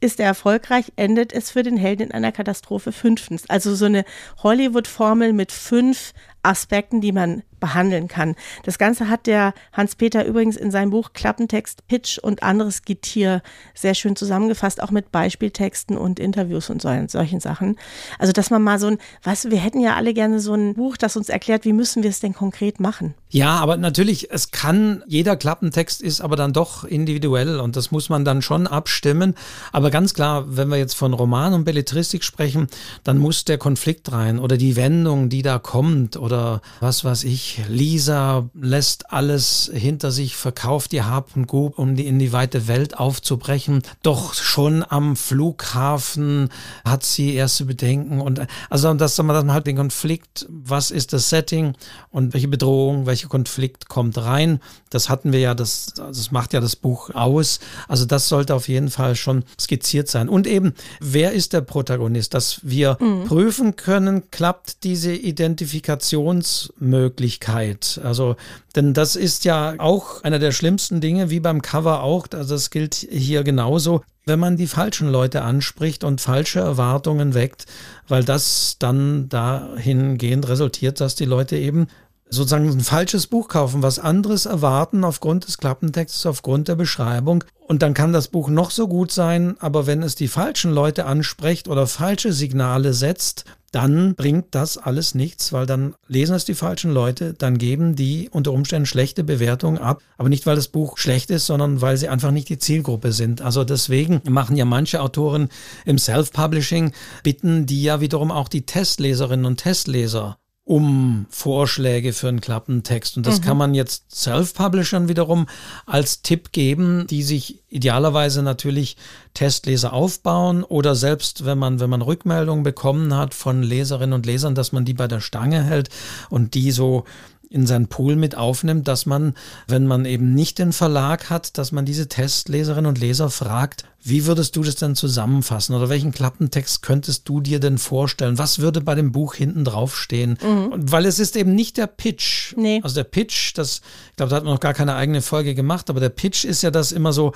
Ist er erfolgreich, endet es für den Helden in einer Katastrophe fünftens. Also so eine Hollywood-Formel mit fünf Aspekten, die man behandeln kann. Das Ganze hat der Hans-Peter übrigens in seinem Buch Klappentext, Pitch und anderes Getier sehr schön zusammengefasst, auch mit Beispieltexten und Interviews und so, solchen Sachen. Also, dass man mal so ein, du, wir hätten ja alle gerne so ein Buch, das uns erklärt, wie müssen wir es denn konkret machen. Ja, aber natürlich, es kann, jeder Klappentext ist aber dann doch individuell und das muss man dann schon abstimmen. Aber ganz klar, wenn wir jetzt von Roman und Belletristik sprechen, dann muss der Konflikt rein oder die Wendung, die da kommt oder was weiß ich. Lisa lässt alles hinter sich, verkauft ihr Hab und Gut, um die in die weite Welt aufzubrechen. Doch schon am Flughafen hat sie erste Bedenken und also, dass man halt den Konflikt, was ist das Setting und welche Bedrohung, welche welcher Konflikt kommt rein. Das hatten wir ja, das, das macht ja das Buch aus. Also das sollte auf jeden Fall schon skizziert sein. Und eben, wer ist der Protagonist? Dass wir mhm. prüfen können, klappt diese Identifikationsmöglichkeit. Also, denn das ist ja auch einer der schlimmsten Dinge, wie beim Cover auch. Also das gilt hier genauso wenn man die falschen Leute anspricht und falsche Erwartungen weckt, weil das dann dahingehend resultiert, dass die Leute eben sozusagen ein falsches Buch kaufen, was anderes erwarten aufgrund des Klappentextes, aufgrund der Beschreibung. Und dann kann das Buch noch so gut sein, aber wenn es die falschen Leute anspricht oder falsche Signale setzt, dann bringt das alles nichts, weil dann lesen es die falschen Leute, dann geben die unter Umständen schlechte Bewertungen ab, aber nicht, weil das Buch schlecht ist, sondern weil sie einfach nicht die Zielgruppe sind. Also deswegen machen ja manche Autoren im Self-Publishing, bitten die ja wiederum auch die Testleserinnen und Testleser um Vorschläge für einen Klappentext. Und das mhm. kann man jetzt Self-Publishern wiederum als Tipp geben, die sich idealerweise natürlich Testleser aufbauen oder selbst wenn man, wenn man Rückmeldungen bekommen hat von Leserinnen und Lesern, dass man die bei der Stange hält und die so in seinen Pool mit aufnimmt, dass man, wenn man eben nicht den Verlag hat, dass man diese Testleserinnen und Leser fragt, wie würdest du das denn zusammenfassen oder welchen Klappentext könntest du dir denn vorstellen? Was würde bei dem Buch hinten drauf stehen? Mhm. Weil es ist eben nicht der Pitch. Nee. Also der Pitch, das, ich glaube, da hat man noch gar keine eigene Folge gemacht, aber der Pitch ist ja das immer so,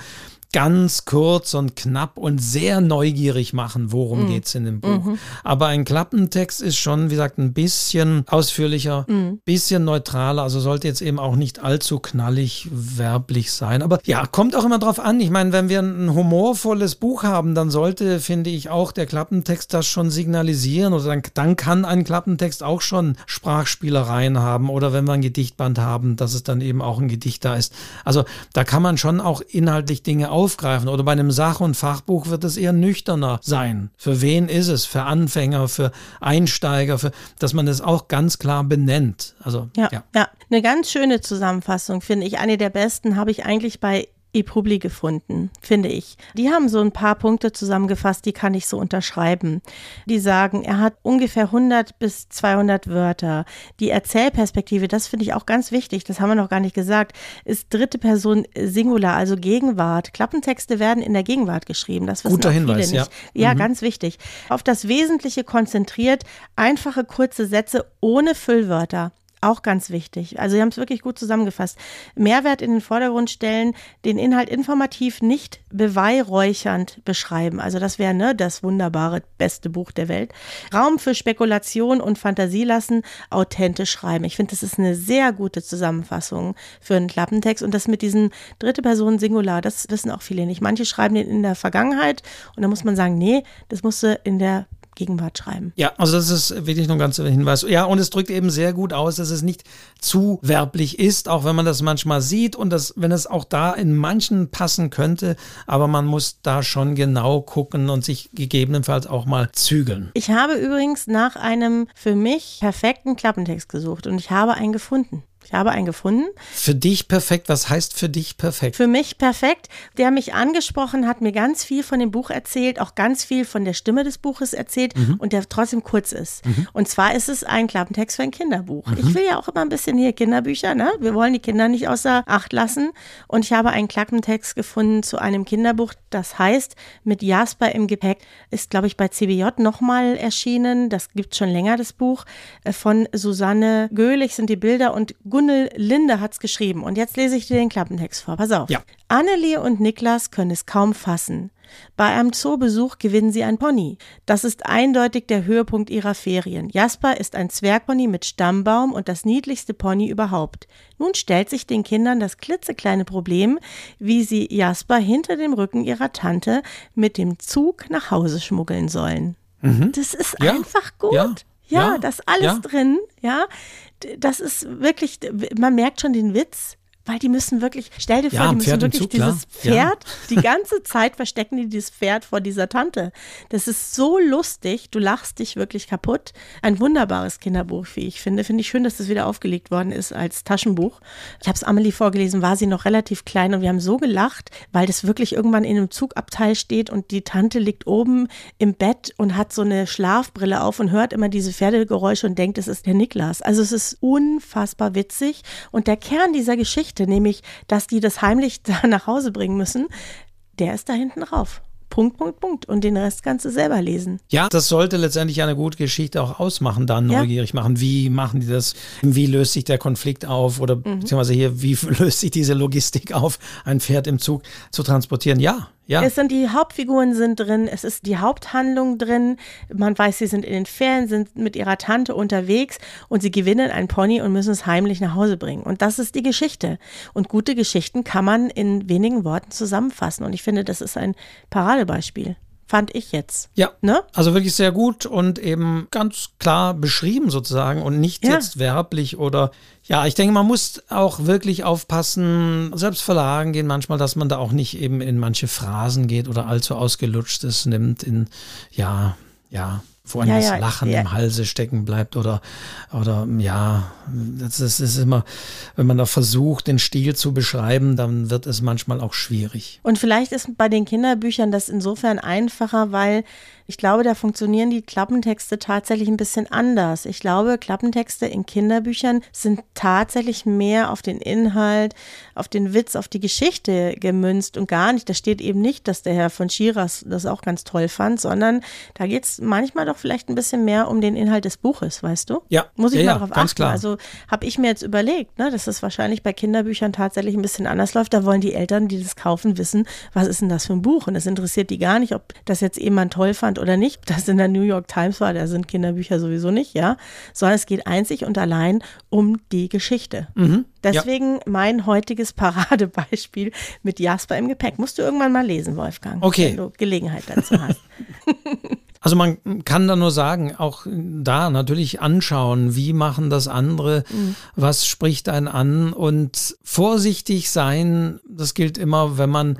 ganz kurz und knapp und sehr neugierig machen, worum mhm. es in dem Buch. Mhm. Aber ein Klappentext ist schon, wie gesagt, ein bisschen ausführlicher, mhm. bisschen neutraler, also sollte jetzt eben auch nicht allzu knallig werblich sein. Aber ja, kommt auch immer drauf an. Ich meine, wenn wir ein humorvolles Buch haben, dann sollte, finde ich, auch der Klappentext das schon signalisieren oder dann, dann kann ein Klappentext auch schon Sprachspielereien haben oder wenn wir ein Gedichtband haben, dass es dann eben auch ein Gedicht da ist. Also da kann man schon auch inhaltlich Dinge auf aufgreifen. Oder bei einem Sach- und Fachbuch wird es eher nüchterner sein. Für wen ist es? Für Anfänger, für Einsteiger, für, dass man das auch ganz klar benennt. Also, ja, ja. ja. Eine ganz schöne Zusammenfassung, finde ich. Eine der besten habe ich eigentlich bei ePubli gefunden, finde ich. Die haben so ein paar Punkte zusammengefasst, die kann ich so unterschreiben. Die sagen, er hat ungefähr 100 bis 200 Wörter. Die Erzählperspektive, das finde ich auch ganz wichtig, das haben wir noch gar nicht gesagt, ist dritte Person Singular, also Gegenwart. Klappentexte werden in der Gegenwart geschrieben, das wissen Guter Hinweis, viele nicht. Ja, ja mhm. ganz wichtig. Auf das Wesentliche konzentriert, einfache kurze Sätze ohne Füllwörter. Auch ganz wichtig. Also Sie haben es wirklich gut zusammengefasst. Mehrwert in den Vordergrund stellen, den Inhalt informativ nicht beweihräuchernd beschreiben. Also das wäre ne, das wunderbare, beste Buch der Welt. Raum für Spekulation und Fantasie lassen, authentisch schreiben. Ich finde, das ist eine sehr gute Zusammenfassung für einen Klappentext. Und das mit diesem dritte Person Singular, das wissen auch viele nicht. Manche schreiben den in der Vergangenheit und da muss man sagen, nee, das musste in der Gegenwart schreiben. Ja, also das ist wirklich nur ein ganzer Hinweis. Ja, und es drückt eben sehr gut aus, dass es nicht zu werblich ist, auch wenn man das manchmal sieht und das, wenn es auch da in manchen passen könnte, aber man muss da schon genau gucken und sich gegebenenfalls auch mal zügeln. Ich habe übrigens nach einem für mich perfekten Klappentext gesucht und ich habe einen gefunden. Ich habe einen gefunden. Für dich perfekt. Was heißt für dich perfekt? Für mich perfekt. Der mich angesprochen hat, mir ganz viel von dem Buch erzählt, auch ganz viel von der Stimme des Buches erzählt mhm. und der trotzdem kurz ist. Mhm. Und zwar ist es ein Klappentext für ein Kinderbuch. Mhm. Ich will ja auch immer ein bisschen hier Kinderbücher, ne? Wir wollen die Kinder nicht außer Acht lassen. Und ich habe einen Klappentext gefunden zu einem Kinderbuch, das heißt Mit Jasper im Gepäck. Ist, glaube ich, bei CBJ nochmal erschienen. Das gibt schon länger, das Buch. Äh, von Susanne Göhlich sind die Bilder und Gunnel Linde hat es geschrieben. Und jetzt lese ich dir den Klappentext vor. Pass auf. Ja. Annelie und Niklas können es kaum fassen. Bei einem Zoobesuch gewinnen sie ein Pony. Das ist eindeutig der Höhepunkt ihrer Ferien. Jasper ist ein Zwergpony mit Stammbaum und das niedlichste Pony überhaupt. Nun stellt sich den Kindern das klitzekleine Problem, wie sie Jasper hinter dem Rücken ihrer Tante mit dem Zug nach Hause schmuggeln sollen. Mhm. Das ist ja. einfach gut. Ja. Ja, ja, das alles ja. drin, ja das ist wirklich, man merkt schon den Witz weil die müssen wirklich, stell dir vor, ja, die müssen wirklich Zug, dieses Pferd, ja. die ganze Zeit verstecken die dieses Pferd vor dieser Tante. Das ist so lustig, du lachst dich wirklich kaputt. Ein wunderbares Kinderbuch, wie ich finde. Finde ich schön, dass das wieder aufgelegt worden ist als Taschenbuch. Ich habe es Amelie vorgelesen, war sie noch relativ klein und wir haben so gelacht, weil das wirklich irgendwann in einem Zugabteil steht und die Tante liegt oben im Bett und hat so eine Schlafbrille auf und hört immer diese Pferdegeräusche und denkt, es ist der Niklas. Also es ist unfassbar witzig und der Kern dieser Geschichte Geschichte, nämlich, dass die das heimlich da nach Hause bringen müssen, der ist da hinten drauf. Punkt, Punkt, Punkt. Und den Rest kannst du selber lesen. Ja, das sollte letztendlich eine gute Geschichte auch ausmachen, dann neugierig ja. machen. Wie machen die das? Wie löst sich der Konflikt auf? Oder mhm. beziehungsweise hier, wie löst sich diese Logistik auf, ein Pferd im Zug zu transportieren? Ja, ja. Es sind die Hauptfiguren sind drin, es ist die Haupthandlung drin. Man weiß, sie sind in den Ferien, sind mit ihrer Tante unterwegs und sie gewinnen ein Pony und müssen es heimlich nach Hause bringen. Und das ist die Geschichte. Und gute Geschichten kann man in wenigen Worten zusammenfassen. Und ich finde, das ist ein Paradebeispiel fand ich jetzt. Ja, ne? also wirklich sehr gut und eben ganz klar beschrieben sozusagen und nicht ja. jetzt werblich oder ja, ich denke, man muss auch wirklich aufpassen, selbst Verlagen gehen manchmal, dass man da auch nicht eben in manche Phrasen geht oder allzu ausgelutschtes nimmt in, ja, ja, wo einem ja, das Lachen ja. im Halse stecken bleibt oder, oder ja, das ist, ist, immer, wenn man da versucht, den Stil zu beschreiben, dann wird es manchmal auch schwierig. Und vielleicht ist bei den Kinderbüchern das insofern einfacher, weil ich glaube, da funktionieren die Klappentexte tatsächlich ein bisschen anders. Ich glaube, Klappentexte in Kinderbüchern sind tatsächlich mehr auf den Inhalt, auf den Witz, auf die Geschichte gemünzt und gar nicht, da steht eben nicht, dass der Herr von Schiras das auch ganz toll fand, sondern da geht es manchmal doch vielleicht ein bisschen mehr um den Inhalt des Buches, weißt du? Ja. Muss ich ja, mal darauf achten. Klar. Also habe ich mir jetzt überlegt, ne, dass das wahrscheinlich bei Kinderbüchern tatsächlich ein bisschen anders läuft. Da wollen die Eltern, die das kaufen, wissen, was ist denn das für ein Buch? Und es interessiert die gar nicht, ob das jetzt jemand toll fand oder nicht, das in der New York Times war, da sind Kinderbücher sowieso nicht, ja, sondern es geht einzig und allein um die Geschichte. Mhm, Deswegen ja. mein heutiges Paradebeispiel mit Jasper im Gepäck. Musst du irgendwann mal lesen, Wolfgang, okay. wenn du Gelegenheit dazu hast. Also man kann da nur sagen, auch da natürlich anschauen, wie machen das andere, mhm. was spricht einen an und vorsichtig sein, das gilt immer, wenn man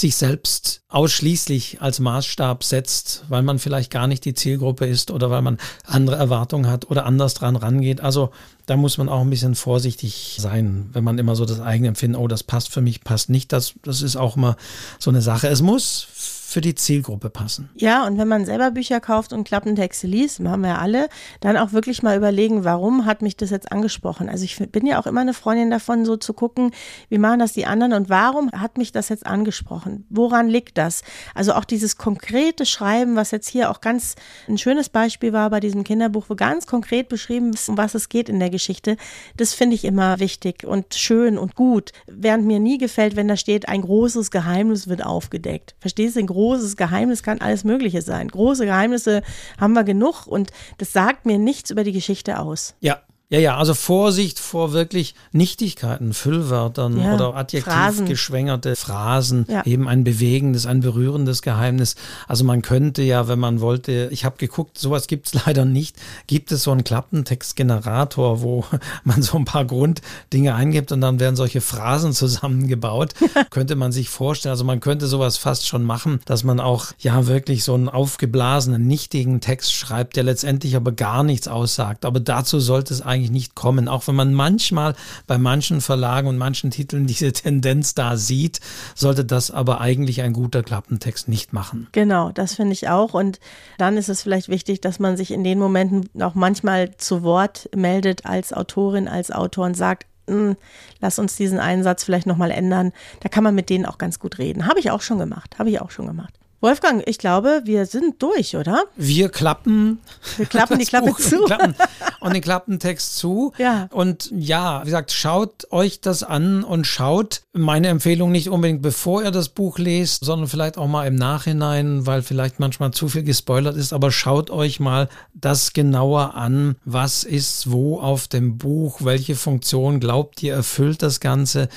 sich selbst ausschließlich als Maßstab setzt, weil man vielleicht gar nicht die Zielgruppe ist oder weil man andere Erwartungen hat oder anders dran rangeht. Also da muss man auch ein bisschen vorsichtig sein, wenn man immer so das eigene Empfinden, oh, das passt für mich, passt nicht. Das, das ist auch immer so eine Sache. Es muss für die Zielgruppe passen. Ja, und wenn man selber Bücher kauft und Klappentexte liest, machen wir ja alle, dann auch wirklich mal überlegen, warum hat mich das jetzt angesprochen? Also ich bin ja auch immer eine Freundin davon, so zu gucken, wie machen das die anderen und warum hat mich das jetzt angesprochen? Woran liegt das? Also auch dieses konkrete Schreiben, was jetzt hier auch ganz ein schönes Beispiel war bei diesem Kinderbuch, wo ganz konkret beschrieben ist, um was es geht in der Geschichte, das finde ich immer wichtig und schön und gut. Während mir nie gefällt, wenn da steht, ein großes Geheimnis wird aufgedeckt. Verstehst du? Ein großes Geheimnis kann alles Mögliche sein. Große Geheimnisse haben wir genug und das sagt mir nichts über die Geschichte aus. Ja, ja, ja, also Vorsicht vor wirklich Nichtigkeiten, Füllwörtern ja, oder adjektivgeschwängerte Phrasen, ja. eben ein bewegendes, ein berührendes Geheimnis. Also man könnte ja, wenn man wollte, ich habe geguckt, sowas gibt es leider nicht, gibt es so einen Klappentextgenerator, wo man so ein paar Grunddinge eingibt und dann werden solche Phrasen zusammengebaut. könnte man sich vorstellen, also man könnte sowas fast schon machen, dass man auch ja wirklich so einen aufgeblasenen, nichtigen Text schreibt, der letztendlich aber gar nichts aussagt. Aber dazu sollte es eigentlich eigentlich nicht kommen. Auch wenn man manchmal bei manchen Verlagen und manchen Titeln diese Tendenz da sieht, sollte das aber eigentlich ein guter Klappentext nicht machen. Genau, das finde ich auch. Und dann ist es vielleicht wichtig, dass man sich in den Momenten auch manchmal zu Wort meldet als Autorin, als Autor und sagt, hm, lass uns diesen Einsatz vielleicht nochmal ändern. Da kann man mit denen auch ganz gut reden. Habe ich auch schon gemacht. Habe ich auch schon gemacht. Wolfgang, ich glaube, wir sind durch, oder? Wir klappen. Wir klappen die Klappe zu. Klappen und den Klappentext zu. Ja. Und ja, wie gesagt, schaut euch das an und schaut meine Empfehlung nicht unbedingt bevor ihr das Buch lest, sondern vielleicht auch mal im Nachhinein, weil vielleicht manchmal zu viel gespoilert ist. Aber schaut euch mal das genauer an. Was ist wo auf dem Buch? Welche Funktion glaubt ihr erfüllt das Ganze?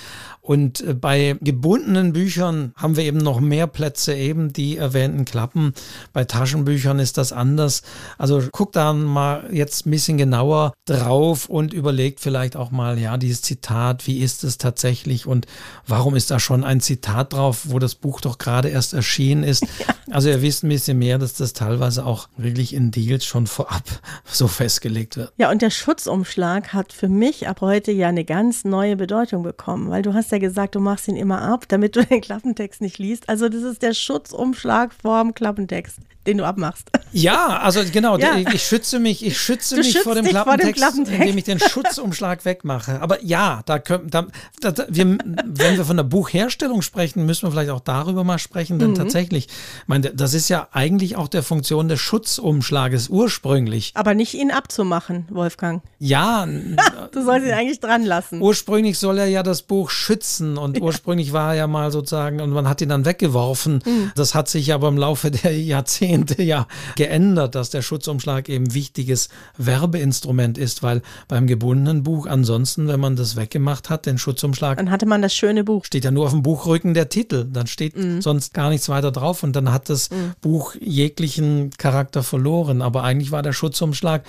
Und äh, bei gebundenen Büchern haben wir eben noch mehr Plätze, eben die erwähnten Klappen. Bei Taschenbüchern ist das anders. Also guckt da mal jetzt ein bisschen genauer drauf und überlegt vielleicht auch mal, ja, dieses Zitat, wie ist es tatsächlich und warum ist da schon ein Zitat drauf, wo das Buch doch gerade erst erschienen ist. Also ihr wisst ein bisschen mehr, dass das teilweise auch wirklich in Deals schon vorab so festgelegt wird. Ja, und der Schutzumschlag hat für mich ab heute ja eine ganz neue Bedeutung bekommen, weil du hast ja gesagt, du machst ihn immer ab, damit du den Klappentext nicht liest. Also das ist der Schutzumschlag vorm Klappentext den du abmachst. Ja, also genau, ja. Ich, ich, schütze mich, ich schütze mich vor dem, vor dem, Klappentext, indem ich den Schutzumschlag wegmache. Aber ja, da können, da, da, wir, wenn wir von der Buchherstellung sprechen, müssen wir vielleicht auch darüber mal sprechen, denn mhm. tatsächlich, ich meine, das ist ja eigentlich auch der Funktion des Schutzumschlages ursprünglich. Aber nicht ihn abzumachen, Wolfgang. Ja. du sollst ihn eigentlich dran lassen. Ursprünglich soll er ja das Buch schützen und ja. ursprünglich war er ja mal sozusagen, und man hat ihn dann weggeworfen. Mhm. Das hat sich aber im Laufe der Jahrzehnte Jahrzehnte ja geändert, dass der Schutzumschlag eben wichtiges Werbeinstrument ist, weil beim gebundenen Buch ansonsten, wenn man das weggemacht hat, den Schutzumschlag. Dann hatte man das schöne Buch. Steht ja nur auf dem Buchrücken der Titel. Dann steht mhm. sonst gar nichts weiter drauf und dann hat das mhm. Buch jeglichen Charakter verloren. Aber eigentlich war der Schutzumschlag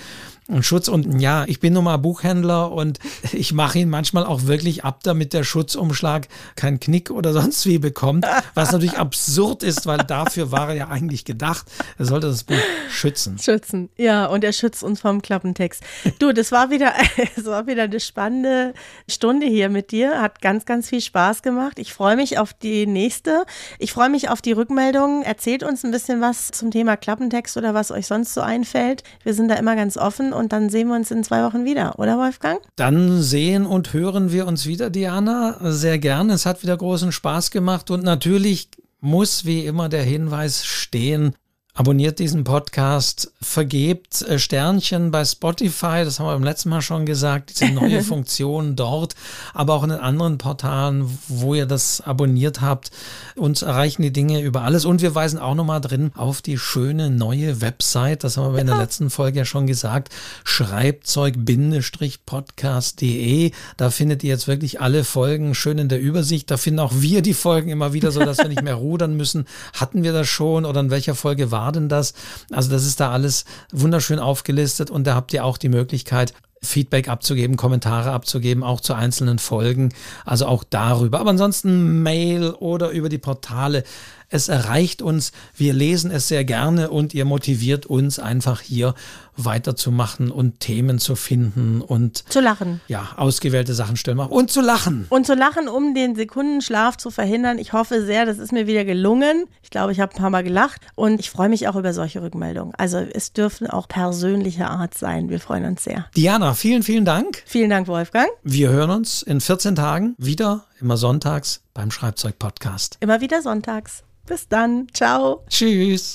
Schutz. Und ja, ich bin nun mal Buchhändler und ich mache ihn manchmal auch wirklich ab, damit der Schutzumschlag keinen Knick oder sonst wie bekommt. Was natürlich absurd ist, weil dafür war er ja eigentlich gedacht. Er sollte das Buch schützen. Schützen, ja, und er schützt uns vom Klappentext. Du, das war wieder, das war wieder eine spannende Stunde hier mit dir. Hat ganz, ganz viel Spaß gemacht. Ich freue mich auf die nächste. Ich freue mich auf die Rückmeldungen. Erzählt uns ein bisschen was zum Thema Klappentext oder was euch sonst so einfällt. Wir sind da immer ganz offen und dann sehen wir uns in zwei Wochen wieder, oder Wolfgang? Dann sehen und hören wir uns wieder, Diana. Sehr gerne. Es hat wieder großen Spaß gemacht und natürlich muss wie immer der Hinweis stehen, Abonniert diesen Podcast, vergebt äh, Sternchen bei Spotify, das haben wir beim letzten Mal schon gesagt, diese neue Funktion dort, aber auch in den anderen Portalen, wo ihr das abonniert habt. Uns erreichen die Dinge über alles und wir weisen auch nochmal drin auf die schöne neue Website, das haben wir in der letzten Folge ja schon gesagt, schreibzeug-podcast.de. Da findet ihr jetzt wirklich alle Folgen schön in der Übersicht. Da finden auch wir die Folgen immer wieder, so dass wir nicht mehr rudern müssen. Hatten wir das schon oder in welcher Folge war war denn das? Also das ist da alles wunderschön aufgelistet und da habt ihr auch die Möglichkeit, Feedback abzugeben, Kommentare abzugeben, auch zu einzelnen Folgen. Also auch darüber. Aber ansonsten Mail oder über die Portale. Es erreicht uns, wir lesen es sehr gerne und ihr motiviert uns einfach hier weiterzumachen und Themen zu finden und zu lachen. Ja, ausgewählte Sachen stellen und zu lachen. Und zu lachen, um den Sekundenschlaf zu verhindern. Ich hoffe sehr, das ist mir wieder gelungen. Ich glaube, ich habe ein paar Mal gelacht und ich freue mich auch über solche Rückmeldungen. Also es dürfen auch persönliche Art sein. Wir freuen uns sehr. Diana, vielen, vielen Dank. Vielen Dank, Wolfgang. Wir hören uns in 14 Tagen wieder, immer sonntags beim Schreibzeug-Podcast. Immer wieder sonntags. Bis dann. Ciao. Tschüss.